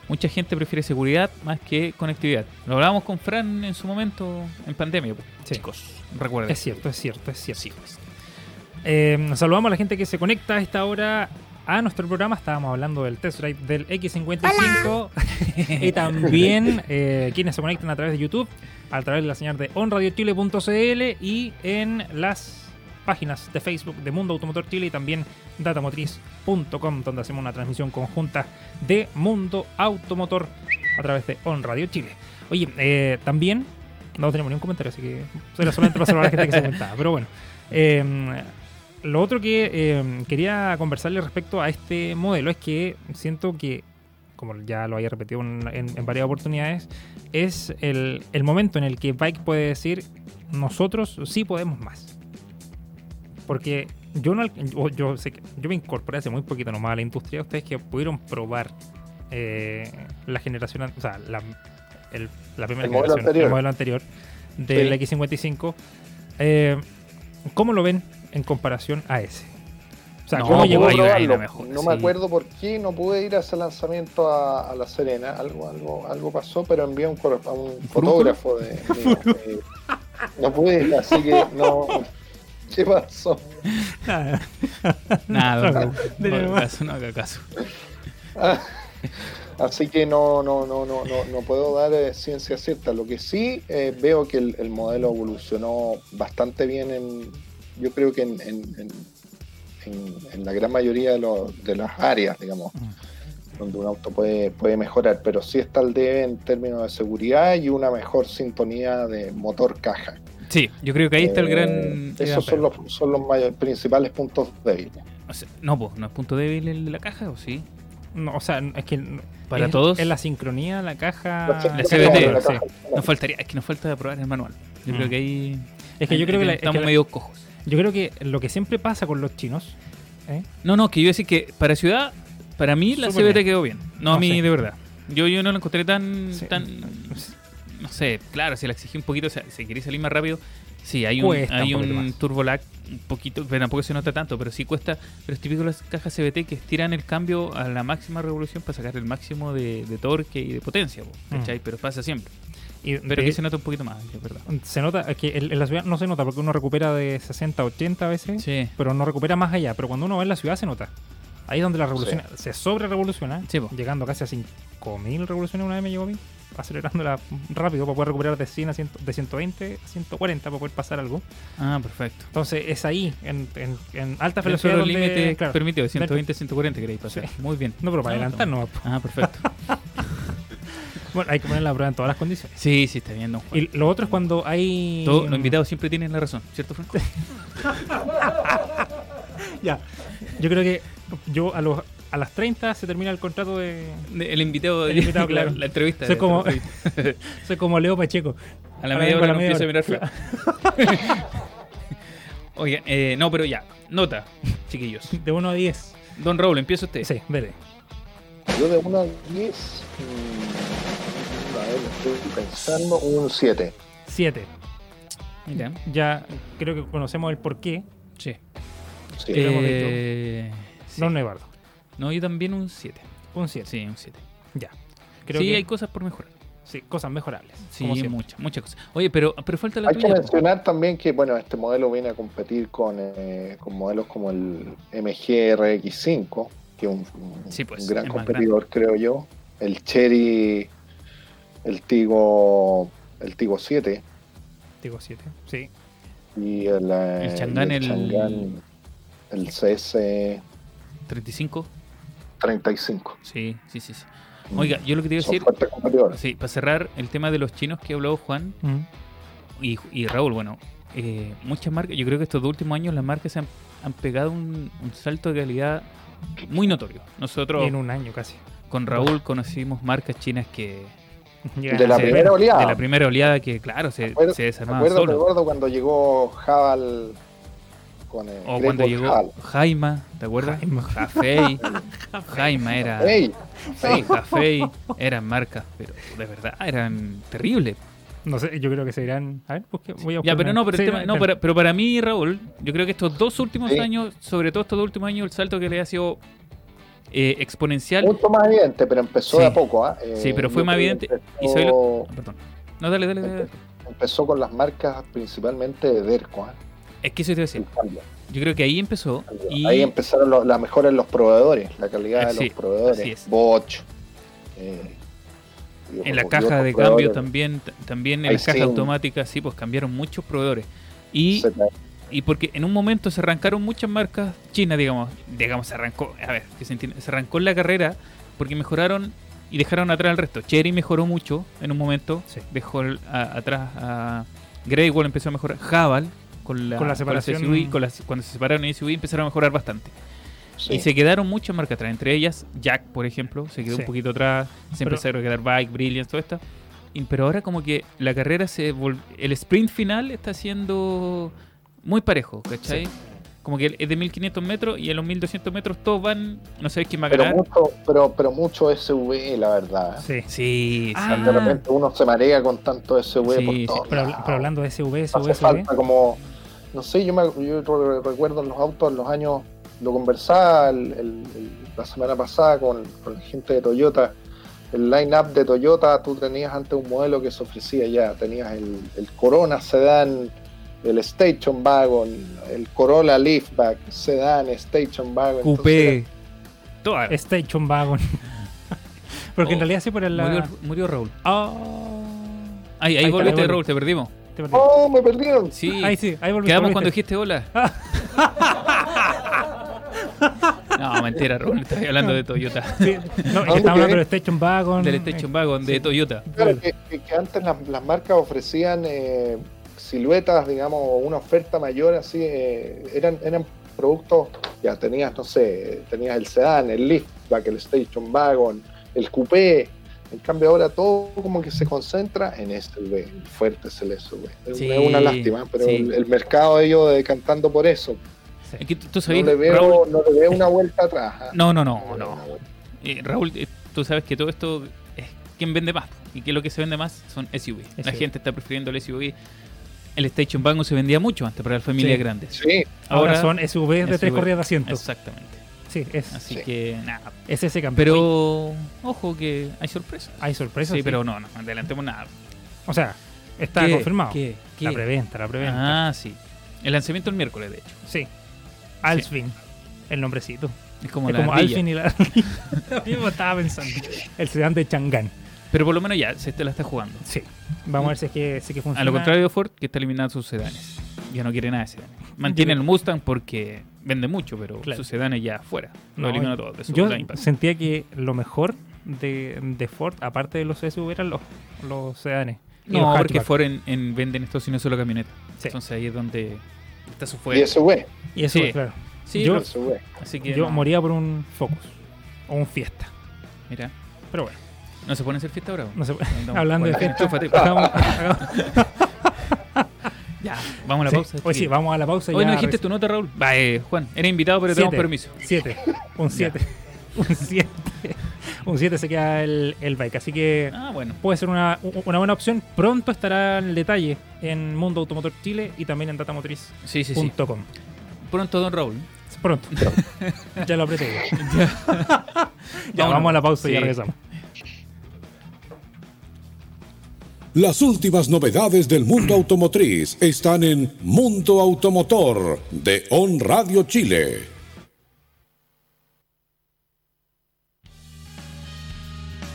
Mucha gente prefiere seguridad más que conectividad. Lo hablábamos con Fran en su momento en pandemia, pues, Sí. chicos. Recuerden. Es cierto, es cierto, es cierto. Sí, pues. Eh, saludamos a la gente que se conecta a esta hora a nuestro programa. Estábamos hablando del test drive del X55 y también eh, quienes se conectan a través de YouTube, a través de la señal de onradiochile.cl y en las páginas de Facebook de Mundo Automotor Chile y también datamotriz.com, donde hacemos una transmisión conjunta de Mundo Automotor a través de On Radio Chile. Oye, eh, también no tenemos ningún comentario, así que era solamente para saludar a la gente que se comentaba. Pero bueno, eh, lo otro que eh, quería conversarle respecto a este modelo es que siento que, como ya lo había repetido en, en- en varias oportunidades, es el, el momento en el que Bike puede decir, nosotros sí podemos más. Porque yo no yo, yo sé que yo me incorporé hace muy poquito nomás a la industria, ustedes que pudieron probar eh, la generación, o sea, la, el- la primera El modelo generación, anterior. el modelo anterior del X55. eh, ¿Cómo lo ven en comparación a ese? O sea, No, ¿cómo pues, llegó hay una mejor, no sí. me acuerdo por qué no pude ir a ese lanzamiento a, a La Serena. Algo, algo, algo pasó, pero envié un, a un fotógrafo de. eh, no pude, así que no. ¿Qué pasó? Nada, No, no, caso, no haga caso. Ah, Así que no, no, no, no, no, no puedo dar eh, ciencia cierta. Lo que sí eh, veo que el, el modelo evolucionó bastante bien en, yo creo que en, en- en- en- en la gran mayoría de, los- de las áreas, digamos, donde un auto puede, puede mejorar, pero sí está al debe en términos de seguridad y una mejor sintonía de motor-caja. Sí, yo creo que ahí está el Eh, gran. el gran Esos son los, son los principales puntos débiles. O sea, no, pues, ¿no es punto débil el de la caja o sí? No, o sea, es que ¿Para es- todos? Es la sincronía, la caja. La de la sí. Nos faltaría, es que nos falta probar el manual. Yo Mm. creo que ahí. Es que yo creo que, la- es estamos que la- medio cojos. Yo creo que lo que siempre pasa con los chinos, ¿eh? No, no, que yo decir que para ciudad, para mí la Súper CBT bien. quedó bien. No, a No mí sé. de verdad. Yo, yo no la encontré tan, Sí. tan. No sé, claro, si la exigí un poquito, o sea, si queréis salir más rápido, sí, hay un, Cuesta hay un poquito un más. turbo lag un poquito, pero tampoco se nota tanto, pero sí cuesta. Pero es típico de las cajas CBT que estiran el cambio a la máxima revolución para sacar el máximo de, de torque y de potencia, po, ¿cachai? Pero pasa siempre. Y Pero de- aquí se nota un poquito más, es verdad. se nota es que en en la ciudad no se nota porque uno recupera de 60 a 80 a veces, Sí. pero no recupera más allá. Pero cuando uno va en la ciudad se nota. Ahí es donde la revolución se sobre revoluciona, Sí, llegando casi a 5000 revoluciones una vez me llegó a mí, acelerándola rápido para poder recuperar de 100 a 100, de 120 a 140 para poder pasar algo. Ah, perfecto. Entonces es ahí, en, en, en alta velocidad. de donde- límites claro. permitidos, 120, 140 queréis pasar. Muy bien. No, pero para No, adelantar no. no. Ah, perfecto. Bueno, hay que poner la prueba en todas las condiciones. Sí, sí, está bien, don Juan. Y lo otro es cuando hay. Todos los invitados siempre tienen la razón, ¿cierto, Franco? Ya. Yo creo que yo a los a las 30 se termina el contrato de. De- El invitado, El invitado, la, claro. la entrevista. Soy como, entrevista. soy como Leo Pacheco. A la media hora media empieza a mirar feo. Oigan, eh, no, pero ya. Nota, chiquillos. De 1 a 10. Don Raúl, empieza usted. Sí, dele. Yo de 1 a 10, mm, a ver, estoy pensando un 7. 7. Mira. Ya creo que conocemos el porqué. Sí. Sí. Eh, sí. Don Nevardo. No, yo también un 7. Un 7. Sí, un 7. Ya. Creo Sí, que hay cosas por mejorar. sí, cosas mejorables. Sí, muchas, muchas cosas. Oye, pero, pero falta la Hay que tuya. mencionar también que bueno, este modelo viene a competir con, eh, con modelos como el MG RX5, que es un, Sí, pues, un gran es competidor, creo yo. El Cherry, el Tigo, el Tigo 7 Digo 7. Sí. y el, eh, El Chang'an, y el- Chang'an, el CS 35. 35. Sí, sí, sí. sí. Oiga, yo lo que te iba a decir, sí, para cerrar el tema de los chinos que habló Juan Mm. y, y Raúl, bueno, eh, muchas marcas, yo creo que estos dos últimos años las marcas se han, han pegado un, un salto de calidad muy notorio. Nosotros En un año casi. con Raúl conocimos marcas chinas que De la primera oleada. de la primera oleada que claro se, Acuérdate- se desarmaban Acuérdate, solos. gordo, cuando llegó Javal con el O Great cuando llegó. Jaima, ¿te acuerdas? Jaima. Jafei. Jaima era. Sí, Jafei eran marcas, pero de verdad eran terribles. No sé, yo creo que se irán. A ver, busque- voy a Ya, pero una- no, pero, el Sí, tema- no, espera. pero, pero para mí, Raúl, yo creo que estos dos últimos Sí. años, sobre todo estos dos últimos años, el salto que le ha sido eh, exponencial. Mucho más evidente, pero empezó Sí. de a poco. ¿ah? Eh, Sí, pero fue más evidente. Empezó- lo- Perdón. No, dale, dale, dale. Empezó con las marcas principalmente de Derco. ¿ah? Es que eso te iba a decir. Yo creo que ahí empezó. Y Ahí empezaron lo- la mejora en los proveedores, la calidad de Sí, los proveedores. Bosch. eh, en la caja de cambio también, también en Ahí las cajas sí. automáticas, sí, pues cambiaron muchos proveedores. Y, y porque en un momento se arrancaron muchas marcas chinas, digamos, digamos, se arrancó, a ver, que se entiende, se arrancó en la carrera porque mejoraron y dejaron atrás al resto. Cherry mejoró mucho en un momento, Sí. dejó el- a- atrás a Grey Wall empezó a mejorar, Jabal con la, Con la separación- SUV, con las- cuando se separaron en SUV empezaron a mejorar bastante. sí. Y se quedaron muchas marcas atrás, entre ellas Jack, por ejemplo, se quedó Sí. un poquito atrás, se Pero- empezaron a quedar Bike, Brilliance, todo esto. Y- Pero ahora como que la carrera se el sprint final está siendo muy parejo, ¿cachai? Como que es de 1500 metros y en los 1200 metros todos van, no sabes quién va a pero, ganar. mucho, pero, pero mucho SV, la verdad. Sí. Sí, Ah, sí. De repente uno se marea con tanto SV Sí, por sí. todos Pero, pero hablando de SV, SV, Hace SV. falta como, no sé, yo, me, yo re- recuerdo en los autos en los años, lo conversaba el- el- el- la semana pasada con, con la gente de Toyota, el line-up de Toyota, tú tenías antes un modelo que se ofrecía ya, tenías el, el Corona Sedan, el Station Wagon, el Corolla Liftback, Sedan, Station Wagon. Coupé. Todas. Station Wagon. Porque en Oh, realidad sí por el. Murió, murió Raúl. Ah. Ahí, ahí, Ahí volviste, está, Raúl, te perdimos. te. ¡Oh, me perdieron! Sí. Ahí sí, ahí volviste. Quedamos volviste. cuando dijiste hola. no, mentira, Raúl, estás hablando de Toyota. Sí, no, es que ¿Dónde estaba hablando del Station Wagon. Del Station Wagon de Toyota. Claro, que, que- que antes las, las marcas ofrecían eh, siluetas, digamos, una oferta mayor, así, eh, eran, eran productos, ya tenías, no sé, tenías el sedán, el liftback, el station wagon, el coupé, en cambio ahora todo como que se concentra en SUV, el fuerte es el SUV. Es una lástima, pero sí. el, el mercado de ellos decantando por eso. Es que tú, tú No le, veo, Raúl. no le veo una vuelta atrás. ¿ah? No, no, no, no. Eh, Raúl, eh, tú sabes que todo esto es quién vende más. Y que lo que se vende más son SUV. La gente está prefiriendo el SUV. El Station Wagon se vendía mucho antes para las familias Sí. grandes. Sí, Ahora, son SUVs de tres corridas de asiento. Exactamente. Sí, es, Así Sí. que nada. es ese cambio. Pero ojo que hay sorpresas. hay sorpresas. Sí, sí. pero no, no adelantemos nada. O sea, está ¿Qué? confirmado. ¿Qué? ¿Qué? La preventa, la preventa. Ah, sí. El lanzamiento el miércoles, de hecho. Sí. Alfin, el nombrecito. Es como es la como. Alfin y la. Lo mismo estaba pensando. El sedán de Chang'an. Pero por lo menos ya se te la está jugando. Sí. Vamos a ver si es que, si es que funciona. A lo contrario de Ford, que está eliminando sus sedanes. Ya no quiere nada de sedanes. Mantiene el Mustang porque vende mucho, pero Claro. sus sedanes ya fuera. Lo No, eliminó todo. de su Yo sentía que lo mejor de, de Ford, aparte de los SUV, eran los, los sedanes. y los No, porque. Ford en, en- venden estos y no solo camionetas. Sí. Entonces ahí es donde está su y fuerte. SUV, Y eso, Sí. claro. Sí, yo- SUV. así que Yo no. moría por un Focus. O un Fiesta. Mira, Pero bueno, ¿no se pone a hacer fiesta ahora? no. Andamos. Hablando de fiesta. enchúfate. hagamos- hagamos- Ya, vamos a la sí, pausa. Hoy sí, vamos a la pausa. Hoy ya no dijiste tu nota, Raúl. Va, eh, Juan, eres invitado, pero tenemos Siete. permiso. 7. Un 7. Un 7. Un 7 se queda el, el bike. Así que Ah, bueno. puede ser una, una buena opción. Pronto estará el detalle en Mundo Automotor Chile y también en datamotriz.com. Sí, sí, sí. Pronto, don Raúl. Pronto. ya lo apreté. Ya, Vámonos. vamos a la pausa y ya regresamos. Las últimas novedades del mundo automotriz están en Mundo Automotor de On Radio Chile.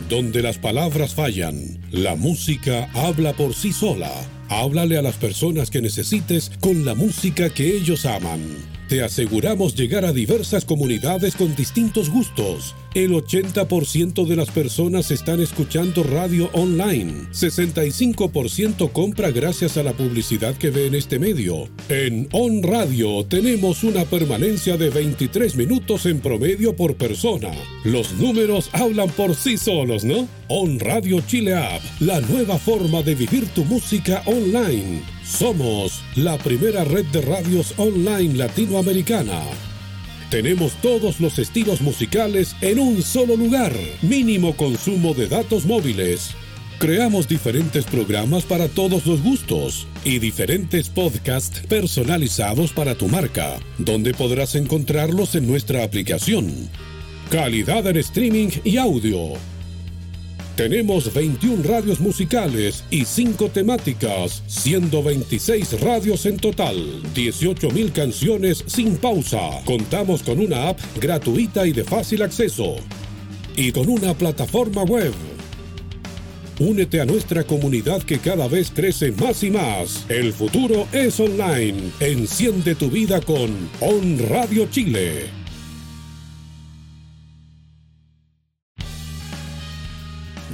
Donde las palabras fallan, la música habla por sí sola. Háblale a las personas que necesites con la música que ellos aman. Te aseguramos llegar a diversas comunidades con distintos gustos. El 80% de las personas están escuchando radio online. 65% compra gracias a la publicidad que ve en este medio. En On Radio tenemos una permanencia de 23 minutos en promedio por persona. Los números hablan por sí solos, ¿no? On Radio Chile App, la nueva forma de vivir tu música online. Somos la primera red de radios online latinoamericana. Tenemos todos los estilos musicales en un solo lugar. Mínimo consumo de datos móviles. Creamos diferentes programas para todos los gustos y diferentes podcasts personalizados para tu marca, donde podrás encontrarlos en nuestra aplicación. Calidad en streaming y audio. Tenemos 21 radios musicales y 5 temáticas, siendo 26 radios en total, 18.000 canciones sin pausa. Contamos con una app gratuita y de fácil acceso. Y con una plataforma web Únete a nuestra comunidad que cada vez crece más y más. El futuro es online. Enciende tu vida con On Radio Chile.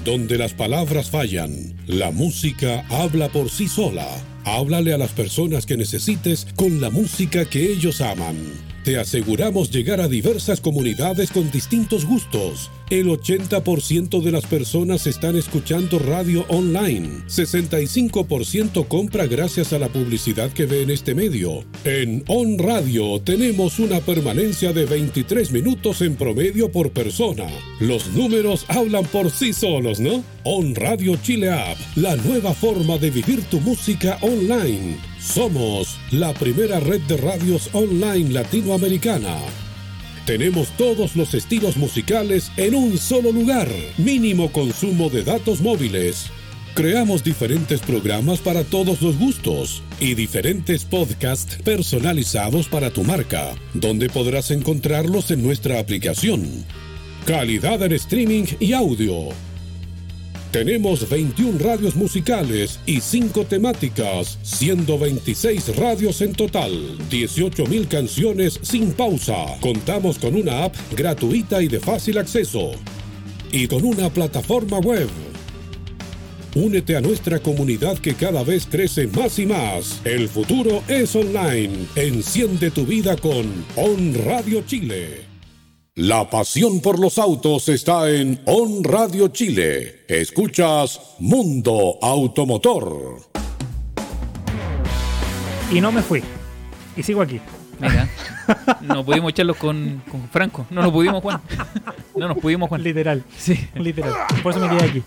Donde las palabras fallan, la música habla por sí sola. Háblale a las personas que necesites con la música que ellos aman. Te aseguramos llegar a diversas comunidades con distintos gustos. El 80% de las personas están escuchando radio online. 65% compra gracias a la publicidad que ve en este medio. En On Radio tenemos una permanencia de 23 minutos en promedio por persona. Los números hablan por sí solos, ¿no? On Radio Chile App, la nueva forma de vivir tu música online. Somos la primera red de radios online latinoamericana. Tenemos todos los estilos musicales en un solo lugar. Mínimo consumo de datos móviles. Creamos diferentes programas para todos los gustos y diferentes podcasts personalizados para tu marca, donde podrás encontrarlos en nuestra aplicación. Calidad en streaming y audio tenemos 21 radios musicales y 5 temáticas, siendo 26 radios en total, 18.000 canciones sin pausa. Contamos con una app gratuita y de fácil acceso. Y con una plataforma web. Únete a nuestra comunidad que cada vez crece más y más. El futuro es online. Enciende tu vida con On Radio Chile. La pasión por los autos está en On Radio Chile. Escuchas Mundo Automotor. Y no me fui. Y sigo aquí. Mira, no pudimos echarlo con, con Franco. No nos pudimos, Juan. No nos pudimos, Juan. Literal. Sí. Literal. Por eso me quedé aquí.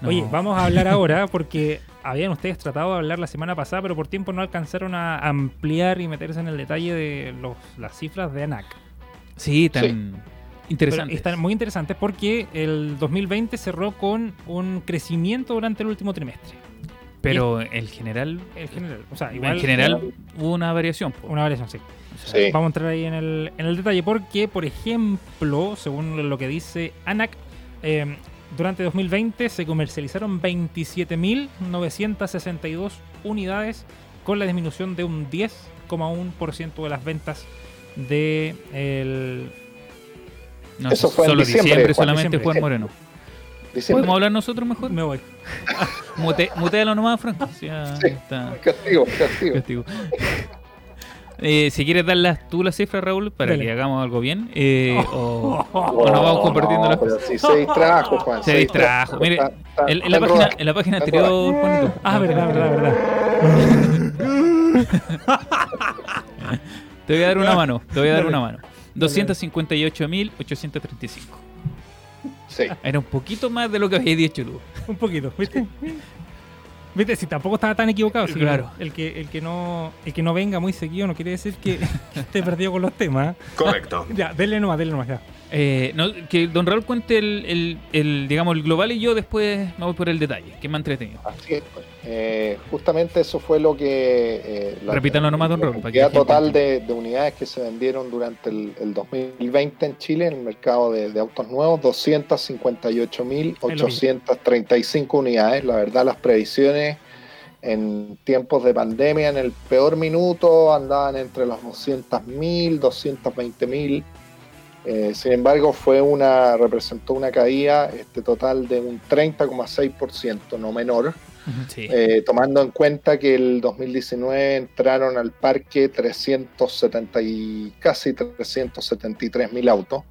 No. Oye, vamos a hablar ahora porque habían ustedes tratado de hablar la semana pasada, pero por tiempo no alcanzaron a ampliar y meterse en el detalle de los, las cifras de ANAC. Sí, tan Pero interesante. están muy interesantes porque el 2020 cerró con un crecimiento durante el último trimestre. Pero en general, En general. O sea, igual. en general hubo una variación. Una variación, sí. Sí. Vamos a entrar ahí en el, en el detalle porque, por ejemplo, según lo que dice ANAC, eh, durante 2020 se comercializaron 27.962 unidades con la disminución de un 10,1% de las ventas de el No, Eso fue en solo diciembre, diciembre, Juan, solamente diciembre. Juan Moreno. Diciembre. ¿Podemos hablar nosotros mejor? me voy. Mute, mutealo nomás, Franco. Sí. Castigo, castigo. Castigo. Eh, si quieres darlas tú las cifras, Raúl, para Dale. que hagamos algo bien, eh, o, Oh, o nos vamos compartiendo no, las cosas. si se distrajo, Juan. Se distrajo. Mire, Está- está- En, en la página, en la página anterior, Juanito. Ah, verdad, verdad, verdad. Te voy a dar una mano, te voy a dar una mano. 258.835. Sí. Era un poquito más de lo que había dicho tú. Un poquito, ¿viste? ¿Viste? Si tampoco estaba tan equivocado. si Claro. El que, el, que no, el que no venga muy seguido no quiere decir que, que esté perdido con los temas. Correcto. Ya, denle nomás, denle nomás, ya. Eh, no, que don Raúl cuente el, el- el, digamos, el global y yo después me voy por el detalle, que me ha entretenido. Así es. pues. Eh, justamente eso fue lo que. eh, Repítanlo nomás, don la Raúl, cantidad la gente total de, de unidades que se vendieron durante el, el 2020 en Chile en el mercado de, de autos nuevos: 258.835 unidades. La verdad, las previsiones en tiempos de pandemia, en el peor minuto, andaban entre los 200.000, 220.000. Eh, sin embargo, fue una, representó una caída este, total de un 30,6%, no menor, Sí. eh, tomando en cuenta que el 2019 entraron al parque 370 y casi 373 mil autos.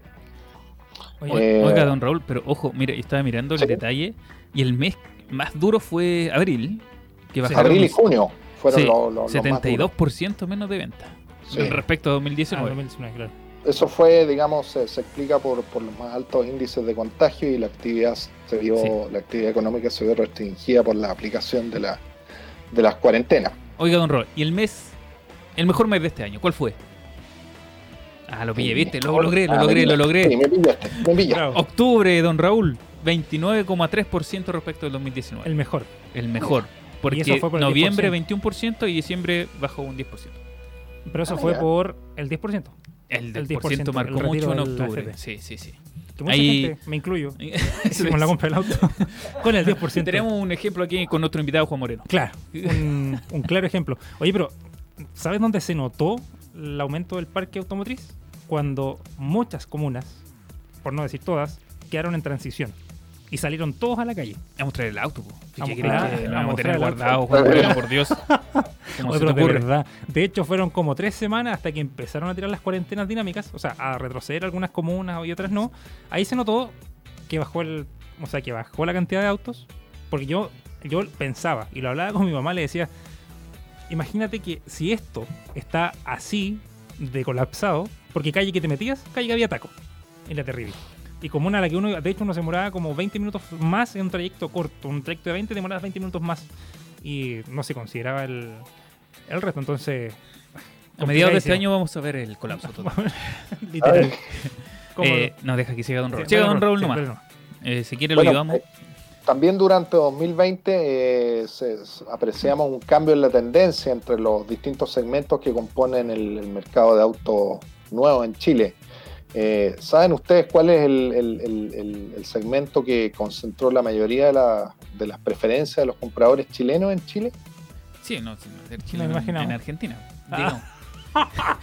Oye, Eh, Oiga, don Raúl, pero ojo, mira, yo estaba mirando el Sí. detalle y el mes más duro fue abril, que bajaron Abril y un junio fueron sí, los, los- los más duros. 72% menos de venta Sí. respecto a ah, 2019. 2019, claro. Eso fue, digamos, se, se explica por, por los más altos índices de contagio y la actividad se vio, Sí. la actividad económica se vio restringida por la aplicación de la de las cuarentenas. Oiga, don Rol, ¿y el mes, el mejor mes de este año, cuál fue? Ah, lo pillé, ¿viste? Lo logré, lo Ah, logré, me lo. Sí, logré. me pillaste, me pillaste. Octubre, don Raúl, 29,3% respecto del 2019. El mejor. El mejor. Porque eso fue por noviembre 10%. 21% y diciembre bajó un 10%. Pero eso Ah, fue ya. por el 10%. El El 10%, 10%, marcó mucho en octubre. Sí, sí, sí. Que mucha Ahí- gente, me incluyo, hicimos la compra del auto con el 10%. Tenemos un ejemplo aquí con nuestro invitado Juan Moreno. Claro, un, un claro ejemplo. Oye, pero ¿sabes dónde se notó el aumento del parque automotriz? Cuando muchas comunas, por no decir todas, quedaron en transición y salieron todos a la calle. Vamos a traer el auto. po. ¿Y Vamos ¿Qué a que vamos a tener guardado, Juan Moreno, por Dios? ¿Cómo Oye, se te pero de ocurre? verdad. De hecho, fueron como tres semanas hasta que empezaron a tirar las cuarentenas dinámicas, o sea, a retroceder algunas comunas y otras no. Ahí se notó que bajó el, o sea, que bajó la cantidad de autos, porque yo, yo pensaba y lo hablaba con mi mamá, le decía, imagínate que si esto está así de colapsado, porque calle que te metías, calle que había taco, en la terrible. Y comuna a la que uno, de hecho, uno se demoraba como 20 minutos más en un trayecto corto, un trayecto de 20 demoraba 20 minutos más y no se consideraba el, el resto. Entonces, A mediados de este año vamos a ver el colapso total. literal. Eh, no, deja que siga Don Raúl. Siga Don no, Raúl nomás. no. Eh, si quiere lo Bueno, llevamos. eh, También durante 2020 eh, se- apreciamos un cambio en la tendencia entre los distintos segmentos que componen el, el mercado de autos nuevos en Chile. Eh, ¿Saben ustedes cuál es el, el- el- el- el segmento que concentró la mayoría de, la- de las preferencias de los compradores chilenos en Chile? Sí, no, sí, no, Chile Me en- en Argentina. Ah.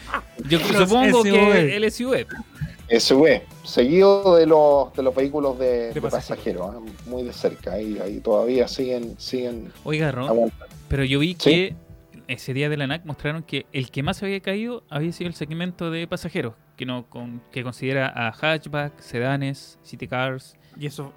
Yo supongo SUV. que el SUV. SUV, seguido de los, de los vehículos de, de pasajeros. pasajeros, ¿eh? muy de cerca. Ahí, ahí todavía siguen, siguen Oiga, Ron, aguantando. pero yo vi Sí. que ese día de la NAC mostraron que el que más había caído había sido el segmento de pasajeros, que no con- que considera a hatchback, sedanes, city cars, Y eso,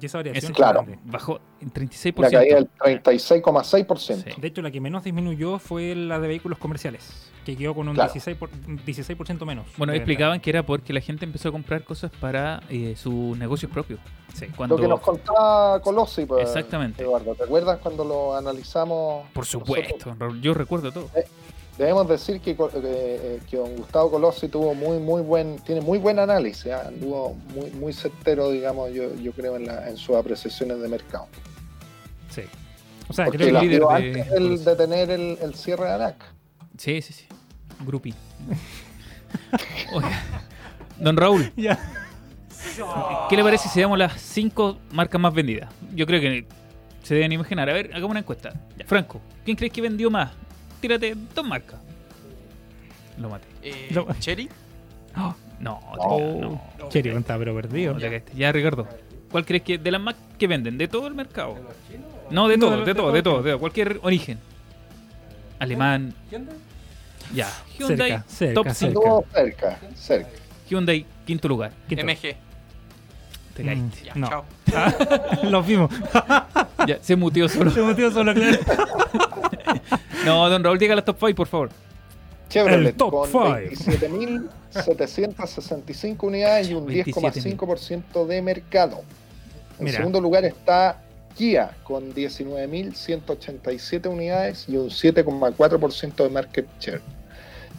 y esa variación. Es Claro. bajó en 36%. La caída del 36,6%. Sí. De hecho, la que menos disminuyó fue la de vehículos comerciales, que quedó con un Claro. 16%, por, un 16 menos. Bueno, de explicaban que era porque la gente empezó a comprar cosas para eh, sus negocios propios. Sí. Cuando, Lo que nos contaba Colossi, pues, Exactamente. Eduardo. ¿Te acuerdas cuando lo analizamos? Por supuesto, Nosotros Raúl, yo recuerdo todo. Debemos decir que, eh, eh, que don Gustavo Colossi tuvo muy, muy buen, tiene muy buen análisis, ¿ah? anduvo muy, muy certero, digamos, yo, yo creo, en, la- en sus apreciaciones de mercado. Sí. O sea, Porque creo que líder de- antes del- de tener el, el cierre de ANAC. Sí, sí, sí. Grupi. Oiga, Don Raúl, Ya. ¿qué le parece si damos las cinco marcas más vendidas? Yo creo que se deben imaginar. A ver, hagamos una encuesta. Ya, Franco, ¿quién crees que vendió más? Tírate dos marcas. Lo maté. Eh, No. Cherry, No, no, No. no. Cherio, está pero perdido. no te caíste. Ya, Ricardo. ¿Cuál crees que de las más que venden? ¿De todo el mercado? No, de No, todo, de- de, de todo, todo. de todo, de todo, cualquier origen. Alemán. Ya. Hyundai, Cerca, cerca, top cerca. 5. Estuvo cerca, cerca. Hyundai, quinto lugar. Quinto. MG. Te Mm, caíste. Ya, no. chao. Los vimos. Ya, se mutió solo. Se metió solo, claro. No, don Raúl, diga las top 5, por favor. Chevrolet El top con five. 27.765 unidades y un 27.000. 10,5% de mercado. En Mira. segundo lugar está Kia con 19.187 unidades y un 7,4% de market share.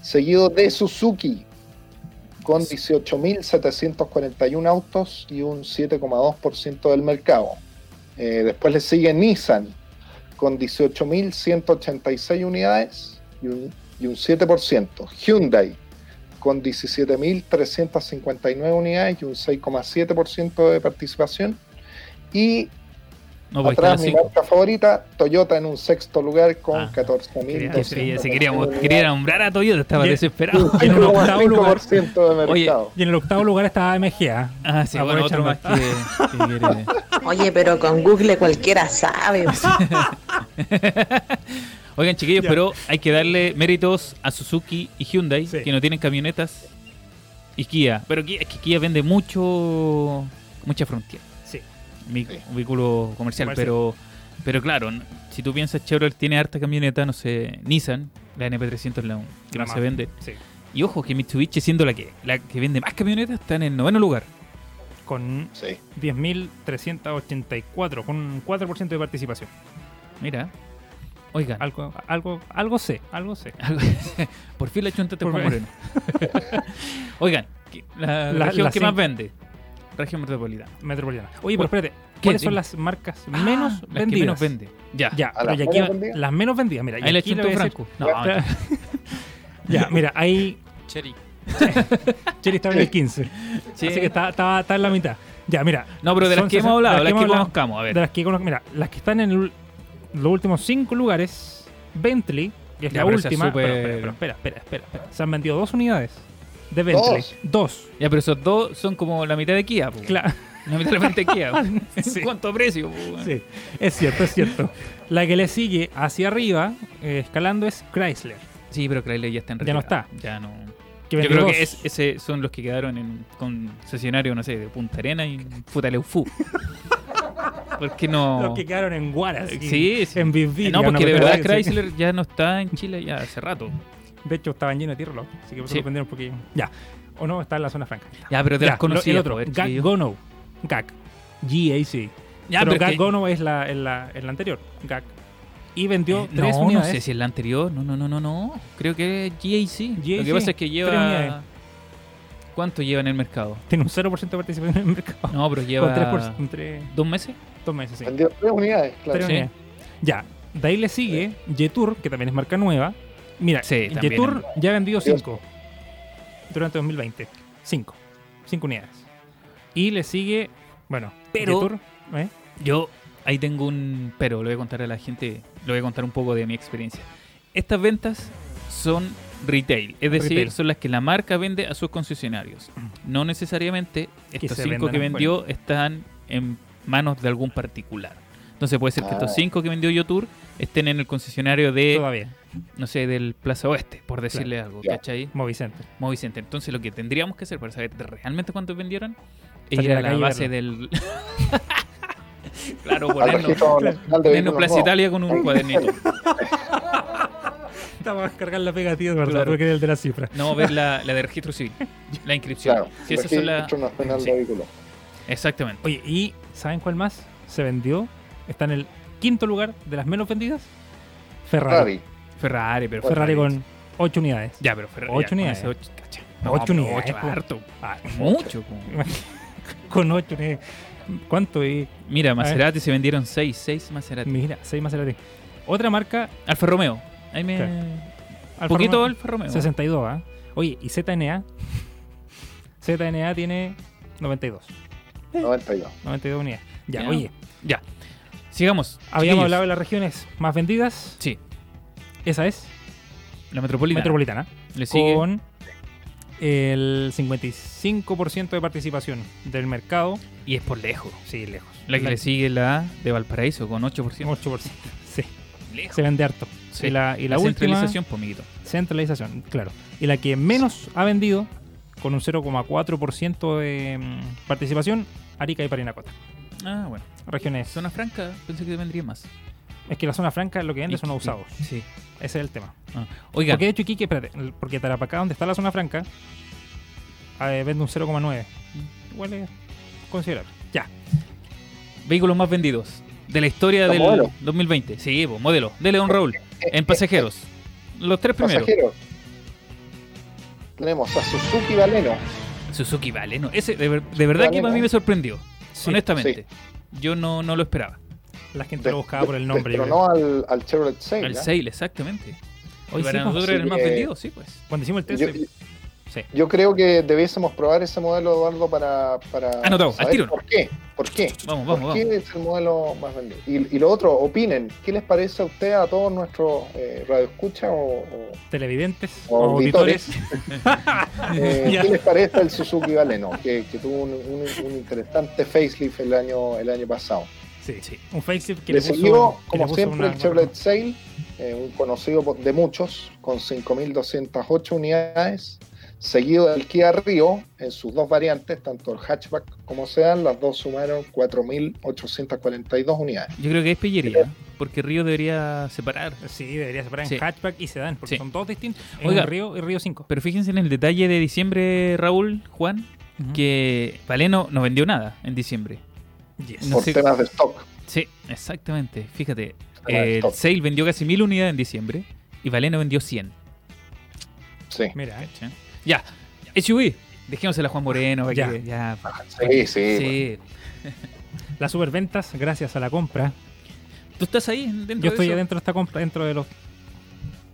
Seguido de Suzuki con 18.741 autos y un 7,2% del mercado. Eh, después le sigue Nissan con 18.186 unidades y un, y un 7%. Hyundai con 17.359 unidades y un 6,7% de participación. Y No, pues atrás mi 5. marca favorita, Toyota en un sexto lugar con Ah, 14.200 Se, se quería, quería nombrar a Toyota, estaba Y- desesperado. Y en el octavo lugar. 5% de mercado. Y en el octavo lugar estaba MGA. Ah, sí, bueno, otro más que, que quiere. Oye, pero con Google cualquiera sabe. Oigan, chiquillos, Ya. pero hay que darle méritos a Suzuki y Hyundai, Sí. que no tienen camionetas, y Kia. Pero Kia, es que Kia vende mucho, mucha Frontier, Sí. Mi- Sí. un vehículo comercial, Comercial. pero pero claro, si tú piensas Chevrolet tiene harta camioneta, no sé, Nissan, la NP300 la que La no se más- vende, Sí. Y ojo, que Mitsubishi, siendo la que, la que vende más camionetas, está en el noveno lugar. Con Sí. 10.384, con un 4% de participación. Mira. Oigan, Algo, algo, algo sé, algo sé. por fin la chuntate Por Juan Moreno. Oigan, ¿qué- la, La- región la que más vende. Región metropolitana. Metropolitana. Oye, pero espérate. ¿cuáles son las marcas menos Ah, las vendidas? que menos vende. Ya. Ya, ¿A pero las y aquí menos va- vendidas? las menos vendidas, mira. Ahí le decir- Franco. No, ya, mira, ahí Cherry. Cherry estaba en el 15. Sí. Así que está, está, está en la mitad. Ya, mira. No, pero de las que hemos 60 hablado, de las que, hablado- conozcamos, a ver. De las que mira, las que están en el- los últimos cinco lugares, Bentley, que es Ya, la pero esa es última. pero, pero, pero, espera, espera, espera, espera. Se han vendido dos unidades de Bentley. ¿Dos? Dos. Ya, pero esos dos son como la mitad de Kia. po. Claro. La mitad de la de Kia. Sí. ¿En cuánto precio? po? Sí, es cierto, es cierto. La que le sigue hacia arriba, eh, escalando, es Chrysler. Sí, pero Chrysler ya está en Ya no retirada. está. Ya no. Yo creo dos. que es- ese son los que quedaron en concesionario, no sé, de Punta Arena y en Futaleufú. Porque no. Los que quedaron en Guaras. Sí, sí. En Viviria. no, porque de verdad. Chrysler ya no está en Chile ya hace rato. De hecho, estaban llenos de tierra, loco, así que por eso Sí. lo vendieron porque. Ya. O no, está en la zona franca. Ya, pero de Ya, las lo- conocidas. el otro, Gag. Gono. Gag. GAC. Ya, pero pero Gag que- Gono es la, en la, en la anterior. Gag. Y vendió Eh, tres no, no unidades. sé si es la anterior. No, no, no, no, no. Creo que es GAC. Lo GAC, que pasa es que tres lleva. ¿Cuánto lleva en el mercado? Tiene un 0% de participación en el mercado. No, pero Con lleva. con ¿Dos meses? dos meses, sí. Vendió tres unidades, claro. Tres Sí. unidades. Ya. De ahí le sigue Jetour, que también es marca nueva. Mira, Sí, ya ha vendido Dios. 5 durante 2020. 5. 5 unidades. Y le sigue, bueno, Pero- ¿eh? Yo ahí tengo un pero, lo voy a contar a la gente, lo voy a contar un poco de mi experiencia. Estas ventas son retail, es decir, Retail. son las que la marca vende a sus concesionarios. No necesariamente estos se cinco vendan que afuera. vendió están en manos de algún particular. Entonces puede ser que estos Ah. cinco que vendió Yotour estén en el concesionario de, todavía. No sé, del Plaza Oeste, por decirle algo. ¿cachai? Movicenter. Movicenter. Entonces lo que tendríamos que hacer para saber realmente cuántos vendieron es ir a la la base del... claro, ponernos, ponernos Plaza. Italia con un cuadernito. Estaba a cargar la pegativa, de verdad, Claro. porque era el de la cifra. No, ver la, la de registro civil, la inscripción. Claro, Si esas son sí. vehículos. Exactamente. Oye, ¿y saben cuál más se vendió? Está en el quinto lugar de las menos vendidas. Ferrari. Ferrari. Ferrari, pero Ferrari con 8 unidades. Ya, pero Ferrari. Ocho ya, con unidades. ese ocho, cacha. Ocho pero unidades, Ocho, po. harto. Ah, Mucho. po. con 8 unidades. ¿Cuánto? Y, Mira, Maserati se vendieron seis, seis Maserati. mira, 6 Maserati. Otra marca, Alfa Romeo. Ahí me... Claro. Alfa poquito Romeo, Alfa Romeo. 62, ¿ah? Oye, ¿y ZNA? ZNA tiene 92. 92. 92 unidades. Ya, Ya. oye, Ya. Sigamos. habíamos chiquillos. hablado de las regiones más vendidas. Sí, Esa es la metropolitana. Metropolitana. Le sigue. Con el 55% de participación del mercado. Y es por lejos. Sí, lejos. La que le sigue la de Valparaíso con 8%. 8%. Sí, Lejos. se vende harto. Sí. Y la, y la, la última. centralización, amiguito. Centralización, claro. Y la que menos ha vendido, con un 0,4% de mm, participación, Arica y Parinacota. Ah, bueno. Regiones. Zona franca, pensé que vendría más. Es que la zona franca lo que vende son y- usados. Sí. Ese es el tema. Ah. Oiga, Porque de hecho Iquique, espérate, porque Tarapacá, donde está la zona franca, eh, vende un 0,9. Igual es considerable. Ya. vehículos más vendidos de la historia Los del modelos. 2020. Sí, pues, modelo. Dele Don Raúl. En pasajeros. Los tres primeros. Pasajeros. Tenemos a Suzuki Baleno. Suzuki Valeno. Ese, de, ver- de verdad que Valeno. a mí me sorprendió. Sí, honestamente. Yo no, no lo esperaba. La gente lo buscaba por el nombre. Pero no al, al Chevrolet Sail. El ¿eh? Sale, exactamente. Hoy Y para sí, pues, nosotros sí, era el más eh, vendido, sí, pues. Cuando hicimos el test, Yo, sí. yo creo que debiésemos probar ese modelo, Eduardo, para, para Anotado, al saber tiro. por qué. ¿Por qué? Vamos, ¿Por vamos, qué vamos. es el modelo más vendido? Y, y lo otro, opinen. ¿Qué les parece a usted, a todos nuestros eh, radioescuchas o, o- televidentes o auditores. eh. ¿Qué les parece el Suzuki Baleno? Que, que tuvo un, un- un interesante facelift el año, el año pasado. Sí, sí. Un facelift que Le le puso, siguió, que le como puso siempre, una- el Chevrolet Sail, eh, un conocido de muchos, con 5.208 unidades, seguido del Kia Rio en sus dos variantes, tanto el hatchback como sedan, las dos sumaron 4.842 unidades. Yo creo que es pillería. porque Río debería separar. Sí, debería separar Sí. en hatchback y sedán, porque Sí. son dos distintos. Oiga. Río y Río 5. Pero fíjense en el detalle de diciembre, Raúl, Juan, que Valeno no vendió nada en diciembre. Yes. Por sé- temas de stock. Sí, exactamente. Fíjate, el stock. Sale vendió casi mil unidades en diciembre y Valeno vendió 100. Sí, Mira, eh. Ya, SUV. Dejémosela a Juan Moreno. Ya. que ya sí, sí. sí. las superventas, gracias a la compra. ¿Tú estás ahí dentro Yo de estoy eso? adentro de esta compra, dentro de los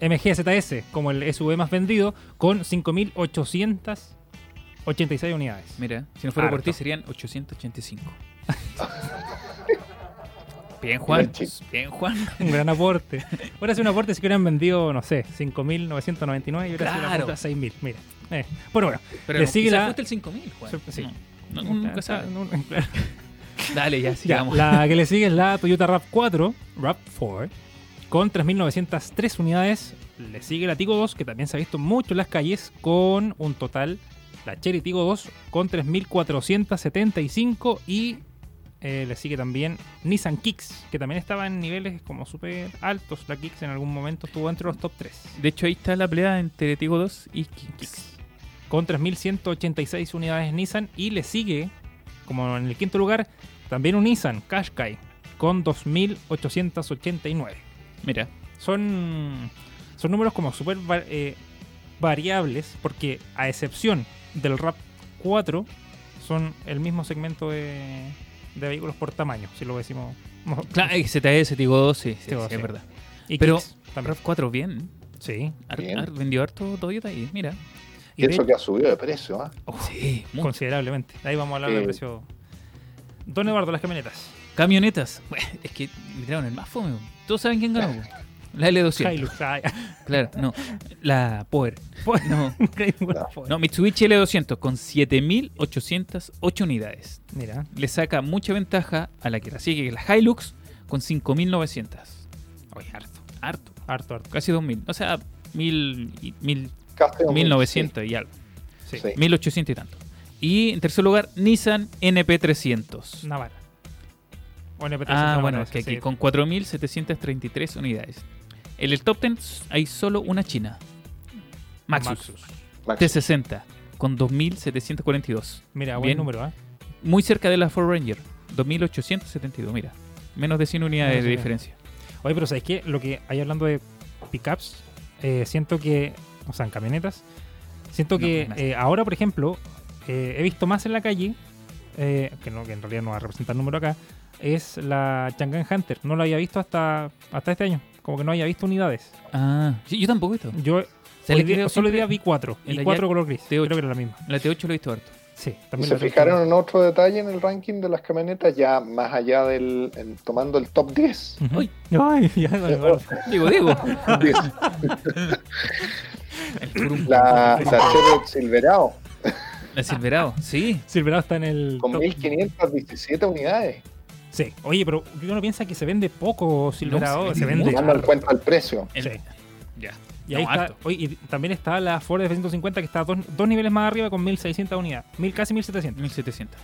MGZS, como el SUV más vendido, con 5.886 unidades. Mira, si no fuera por ti serían 885. Bien, Juan. Bien, Juan. Un gran aporte. Hubiera sido un aporte si hubieran vendido, no sé, 5.999 y hubiera sido Claro. una compra 6.000. Mira. Eh. Bueno, bueno. Pero Le sigue la- fuiste el 5000, Juan. Sí. No, no, nunca sabe. No, no, claro. Dale, ya, Ya, sigamos. la que le sigue es la Toyota RAV4, RAV4, con 3.903 unidades. Le sigue la Tigo 2, que también se ha visto mucho en las calles, con un total, la Cherry Tigo 2, con 3.475. Y eh, le sigue también Nissan Kicks, que también estaba en niveles como súper altos. La Kicks en algún momento estuvo entre los top 3. De hecho, ahí está la pelea entre Tigo 2 y Kicks. con 3.186 unidades Nissan y le sigue, como en el quinto lugar, también un Nissan Qashqai con 2.889. Mira, Son, son números como súper eh, variables porque a excepción del RAP 4 son el mismo segmento de, de vehículos por tamaño, si lo decimos. claro, ZS, Tigo 2, sí, sí, Tigo, sí, sí. es verdad. Y Pero Kicks también. RAV4, bien. Sí, Ar- Bien. ar- vendió harto Toyota ahí, mira. y de Eso que ha subido de precio, ¿ah? sí, mucho. considerablemente. Ahí vamos a hablar del Sí. precio. Don Eduardo, las camionetas. Camionetas. Bueno, es que me tiraron el más fome. Todos saben quién ganó. La L200. Hilux. ay, Claro, no. La Power. No, No. no, Mitsubishi L200 con 7.808 unidades. Mira, Le saca mucha ventaja a la que la sigue, que es la Hilux, con 5.900. Oye, harto, harto. harto, harto. Casi 2.000. O sea, 1.000 y- 1.000 Casi un- 1.900 y algo. Sí. Sí. 1.800 y tanto. Y en tercer lugar, Nissan NP300. Navara. O NP300 Ah, bueno, ese, que aquí sí. con 4.733 unidades. En el top 10 hay solo una china. Maxus. Maxus. Max. T60 con 2.742. Mira, buen Bien. número, ¿eh? Muy cerca de la Ford Ranger. 2.872, mira. Menos de 100 unidades Menos de de diferencia. Oye, pero ¿sabes qué? Lo que hay hablando de pickups, eh, siento que, o sea, en camionetas, siento No, que eh, ahora, por ejemplo, eh, he visto más en la calle, eh, que, no, que en realidad no va a representar número acá, es la Chang'an Hunter. No lo había visto hasta, hasta este año. Como que no había visto unidades. Ah, sí, yo tampoco he visto. Yo hoy día- solo hoy día vi cuatro. en Y la cuatro Jack color gris. T8. Creo que era la misma. La T8 lo he visto harto. Sí, ¿Y también se la fijaron en otro detalle en el ranking de las camionetas, ya más allá del. en- tomando el top 10? Ujú. Uy. Ay, ya, vale, vale. Digo, digo. 10. El. La, la Chevrolet Silverado, El Silverado, sí. Silverado está en el. con top. 1517 unidades, Sí. Oye, pero uno piensa que se vende poco Silverado. No, se se vende tomando en cuenta el precio. El- Sí. Ya. Y ahí No, está, oye, y también está la Ford F-150 que está dos, dos niveles más arriba con 1600 unidades. Mil, casi 1700. 1700.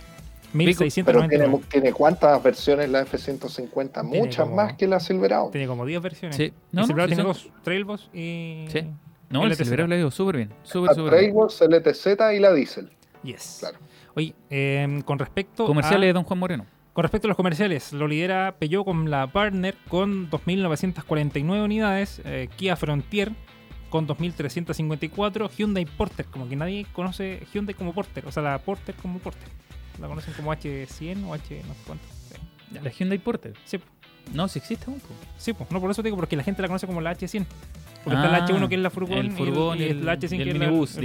1600 Pero tiene, cuántas versiones la F-150? Tiene Muchas como- más que la Silverado. Tiene como 10 versiones. Sí. No, no, Silverado sí tiene son- dos. Trailboss y... Sí. No, el LTZ. Silverado le ido súper bien. Súper, La súper bien. Trailbox, LTZ y la Diesel. Yes. Claro. Oye, em, con respecto Comerciales de Don Juan Moreno. Con respecto a los comerciales, lo lidera Peugeot con la Partner con 2.949 unidades, eh, Kia Frontier con 2.354, Hyundai Porter, como que nadie conoce Hyundai como Porter, o sea, la Porter como Porter. La conocen como H100 o H no sé cuánto. Sí, ya. La Hyundai Porter. Sí, No, si existe un poco. Sí, pues, no por eso digo, porque la gente la conoce como la H100. Porque Ah, está la H1 que es la furgón, el y furgón y, y el- la H100 y el que es la- minibús.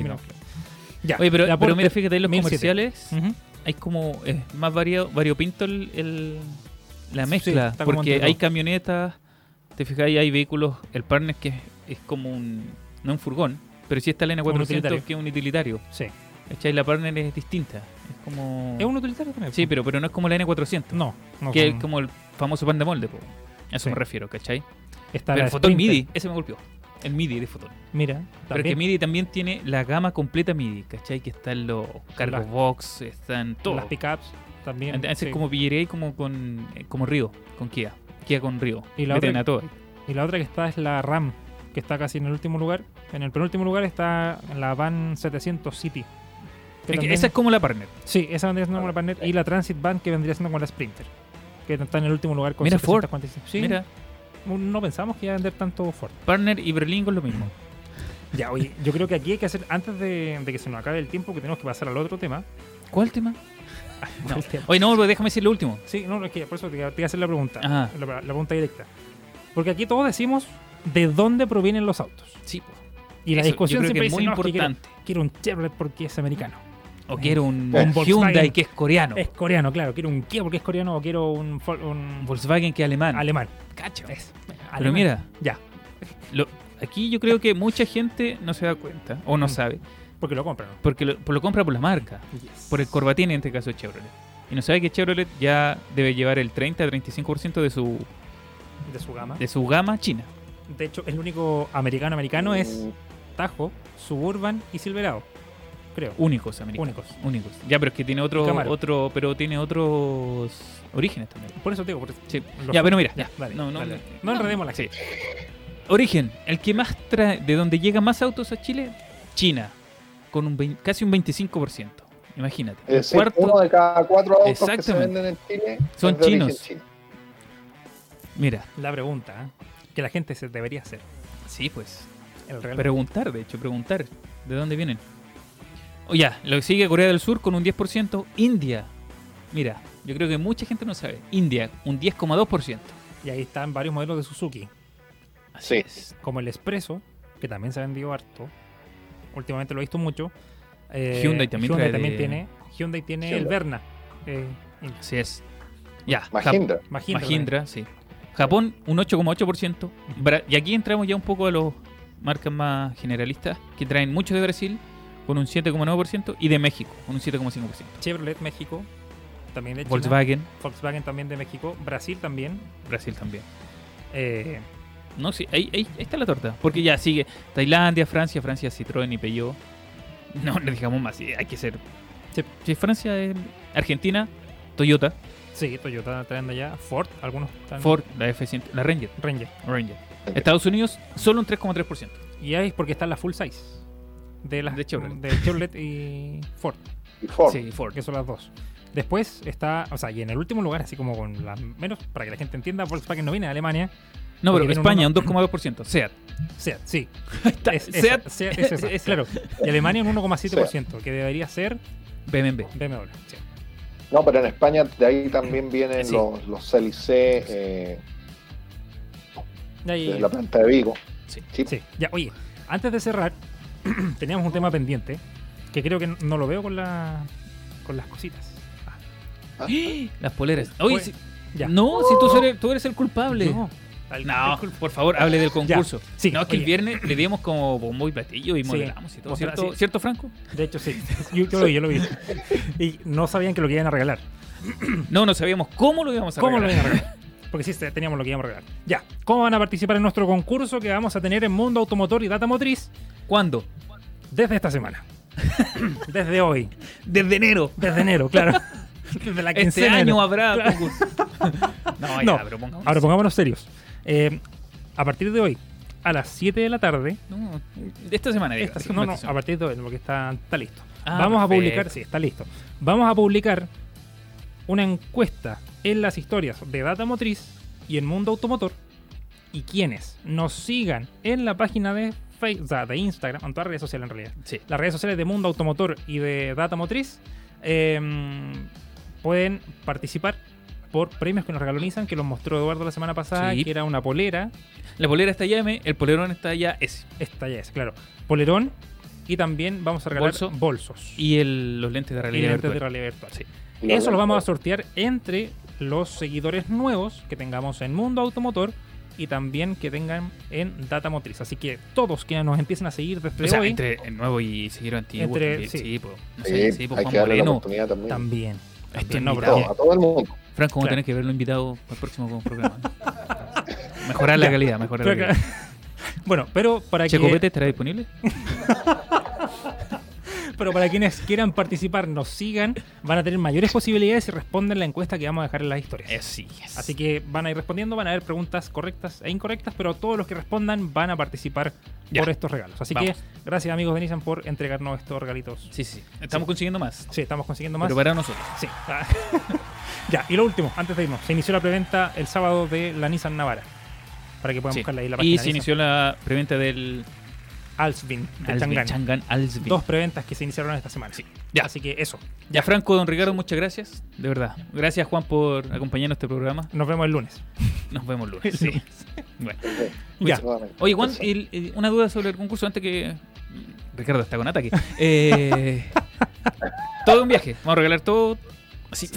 Ya, Oye, pero, la pero Porter, mira, fíjate, en los 1007. comerciales. Hay como es más vario, variopinto el, el- la mezcla. porque hay camionetas, te fijas, hay vehículos, el partner que es, es como un, no un furgón, pero sí está el N400 utilitario. que es un utilitario. Sí. ¿Cachai? La partner es distinta. Es como... ¿Es un utilitario también? Sí, pero, pero no es como la N400. No, no. que es como el famoso pan de molde. po. A eso Sí. me refiero, ¿cachai? está pero la el fotón Sprinter. MIDI, ese me golpeó. El MIDI de fotón. Mira, Pero que también MIDI también tiene la gama completa MIDI, ¿cachai? Que están los cargos box, están todo. las pickups también. Entonces sí. como pillería y como con eh, como Río, con Kia. Kia con Río. Y la Meten otra- a. Y la otra que está es la RAM, que está casi en el último lugar. En el penúltimo lugar está la Van 700 City. que Es que también- Esa es como la partner. Sí, esa vendría siendo como la partner. Y la Transit Van, que vendría siendo como la Sprinter. Que está en el último lugar con Mira Ford. 745. Sí, Mira, no pensamos que iba a vender tanto Ford. partner y Berlín con lo mismo. Ya, oye, yo creo que aquí hay que hacer, antes de, de que se nos acabe el tiempo, que tenemos que pasar al otro tema. ¿Cuál tema? No. Oye, no, déjame decir lo último. Sí, no, es que por eso te, te iba a hacer la pregunta. Ajá. La, la pregunta directa. Porque aquí todos decimos de dónde provienen los autos. Sí, pues. Y la Eso, discusión siempre es dice, muy no, es que quiero- importante. quiero, un Chevrolet porque es americano. O quiero un. Hyundai que es coreano. Es coreano, claro. Quiero un Kia porque es coreano o quiero un, Volkswagen que es alemán. alemán. Cacho. Es Pero mira, Ya, lo- aquí yo creo que mucha gente no se da cuenta o no Mm. sabe. porque lo compran. Porque lo, por lo compra por la marca. Por el Corbatini en este caso Chevrolet. Y no sabe que Chevrolet ya debe llevar el 30 a 35% de su, De su gama. de su gama china. De hecho, el único americano americano es Tajo, Suburban y Silverado. Creo. Únicos americanos. Únicos. Únicos. Ya, pero es que tiene otro, Camaro. otro, pero tiene otros orígenes también. Por eso te digo. por eso- Sí. los- Ya, pero mira, Ya, ya. dale, No, no, dale. no. No enredemos la Sí. Origen, el que más trae, de donde llegan más autos a Chile, China, con un casi un 25%. Imagínate. Es Un decir, cuarto, uno de cada cuatro autos que se Exactamente. venden en Chile Son chinos. chino. mira, La pregunta ¿eh? que la gente se debería hacer. sí, pues. El real Preguntar, de hecho, preguntar de dónde vienen. O ya, lo que sigue Corea del Sur con un 10%. India, mira, yo creo que mucha gente no sabe. India, un 10,2%. Y ahí están varios modelos de Suzuki. Así Sí. es. Como el Expreso, que también se ha vendido harto. Últimamente lo he visto mucho. Eh, Hyundai también trae también de- tiene. Hyundai tiene el. Verna. Eh, Así es. Ya, Jap- Mahindra. Mahindra. Mahindra, sí. Japón, un 8,8%. Bra- Y aquí entramos ya un poco a los marcas más generalistas, que traen mucho de Brasil, con un 7,9%, y de México, con un 7,5%. Chevrolet México. También de China. Volkswagen, Volkswagen también de México. Brasil también. Brasil también. Eh, No, sí, ahí, ahí- ahí está la torta. Porque ya sigue Tailandia, Francia, Francia, Citroën y Peugeot. No, no digamos más, hay que ser. Sí. Sí, Francia, eh, Argentina, Toyota, sí, Toyota trayendo ya. Ford, algunos. están- Ford, la F100, la Ranger, Ranger. Ranger. Estados Unidos, solo un 3,3%. Y ahí es porque está la full size. De, las, De Chevrolet. de Chevrolet y Ford. Y Ford. Sí, Ford. que son las dos. Después está, o sea, y en el último lugar, así como con las menos, para que la gente entienda, Volkswagen no viene de Alemania. No, pero España, un- un 2,2%. SEAT. Seat, sí. está, Es, esa, SEAT, Seat es esa, claro. Y Alemania un 1,7%, que debería ser BMW. BMW. sí. No, pero en España de ahí también vienen Sí. los, los CLC eh, de la planta de Vigo. Sí. Sí. sí. Ya, oye, antes de cerrar, teníamos un tema pendiente, que creo que no lo veo con, la, con las cositas. Ah, Las poleras. Oye, Pues, si- ya. no, si tú eres, tú eres el culpable. No, al- No, por favor, hable del concurso. Sí, no, es que el oye. viernes le dimos como bombo y platillo y Sí, modelamos y todo. ¿Cierto, sí. ¿Cierto, Franco? De hecho, sí. Yo, yo lo vi, yo lo vi. Y no sabían que lo que iban a regalar. No, no sabíamos cómo lo íbamos a ¿Cómo lo regalar. iban a regalar? Porque sí, teníamos lo que íbamos a regalar. Ya. ¿Cómo van a participar en nuestro concurso que vamos a tener en Mundo Automotor y Data Motriz ¿Cuándo? desde esta semana? desde hoy. Desde enero. Desde enero, claro. Desde la Este año habrá Claro. concurso. no, No, pero pongamos. Ahora pongámonos serios. Eh, a partir de hoy, a las 7 de la tarde, No, de esta semana. esta- sí, no, no, esta a partir de hoy, porque está, está listo. Ah, Vamos a publicar, sí, está listo. Vamos a publicar una encuesta en las historias de Data Motriz y en Mundo Automotor. Y quienes nos sigan en la página de Facebook, o sea, de Instagram, en todas las redes sociales en realidad. Sí. Las redes sociales de Mundo Automotor y de Data Motriz eh, pueden participar por premios que nos regaló Nissan, que los mostró Eduardo la semana pasada, Sí. que era una polera, La polera está ya M, el polerón está ya S. esta ya es, claro, polerón, y también vamos a regalar Bolso. bolsos. Y el, los lentes de y realidad de virtual. realidad virtual. Sí. Eso lo vamos a sortear entre los seguidores nuevos que tengamos en Mundo Automotor y también que tengan en Data Motriz. Así que todos quienes nos empiecen a seguir desde O sea, hoy entre el nuevo y seguir antiguo. Entre- también. sí. Sí, pues. No Sí, sé, sí, pues hay Juan que darle la Moreno. oportunidad también. también. Este También, no, a todo el mundo. Franco, vamos a Claro. tener que verlo invitado para el próximo programa. mejorar la calidad, mejorar la calidad. bueno, pero para Checo que estará disponible. Pero para quienes quieran participar, nos sigan, van a tener mayores posibilidades si responden la encuesta que vamos a dejar en las historias. Así es. Así que van a ir respondiendo, van a haber preguntas correctas e incorrectas, pero todos los que respondan van a participar Ya. por estos regalos. Así Vamos. que gracias amigos de Nissan por entregarnos estos regalitos. Sí, sí. Estamos consiguiendo más. Sí, estamos consiguiendo más. Pero para nosotros. Sí. Ya, y lo último, antes de irnos, se inició la preventa el sábado de la Nissan Navara. Para que puedan Sí. buscarla ahí en la página. Y se Nissan. inició la preventa del Alsvin, de Alsvin, Chang'an. Chang'an Alsvin. Dos preventas que se iniciaron esta semana. Sí. Ya. Así que eso. Ya, Franco, don Ricardo, muchas gracias. De verdad. Gracias, Juan, por acompañarnos a este programa. Nos vemos el lunes. Nos vemos el lunes. El Sí. Bueno. Ya. Oye, Juan, Eso. el- el- una duda sobre el concurso antes que. Ricardo está con ataque. Eh, todo un viaje. Vamos a regalar todo.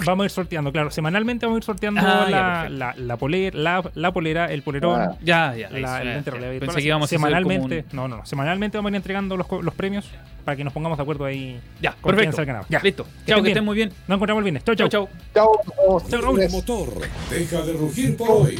Vamos a ir sorteando, claro. Semanalmente vamos a ir sorteando Ah, ya, la, la, la, polera, la, la polera, el polerón. Ah. Ya, ya. la- eso, el lente. Pensé que íbamos a hacer semanalmente, como un- no, no, no, semanalmente vamos a ir entregando los, co- los premios para que nos pongamos de acuerdo ahí. Ya, con quién perfecto. ganador. Ya, listo. Chao, que estén muy bien. Nos encontramos el viernes. Chau, Chau, chau. chau. Chao, nos vemos. El motor deja de rugir por hoy.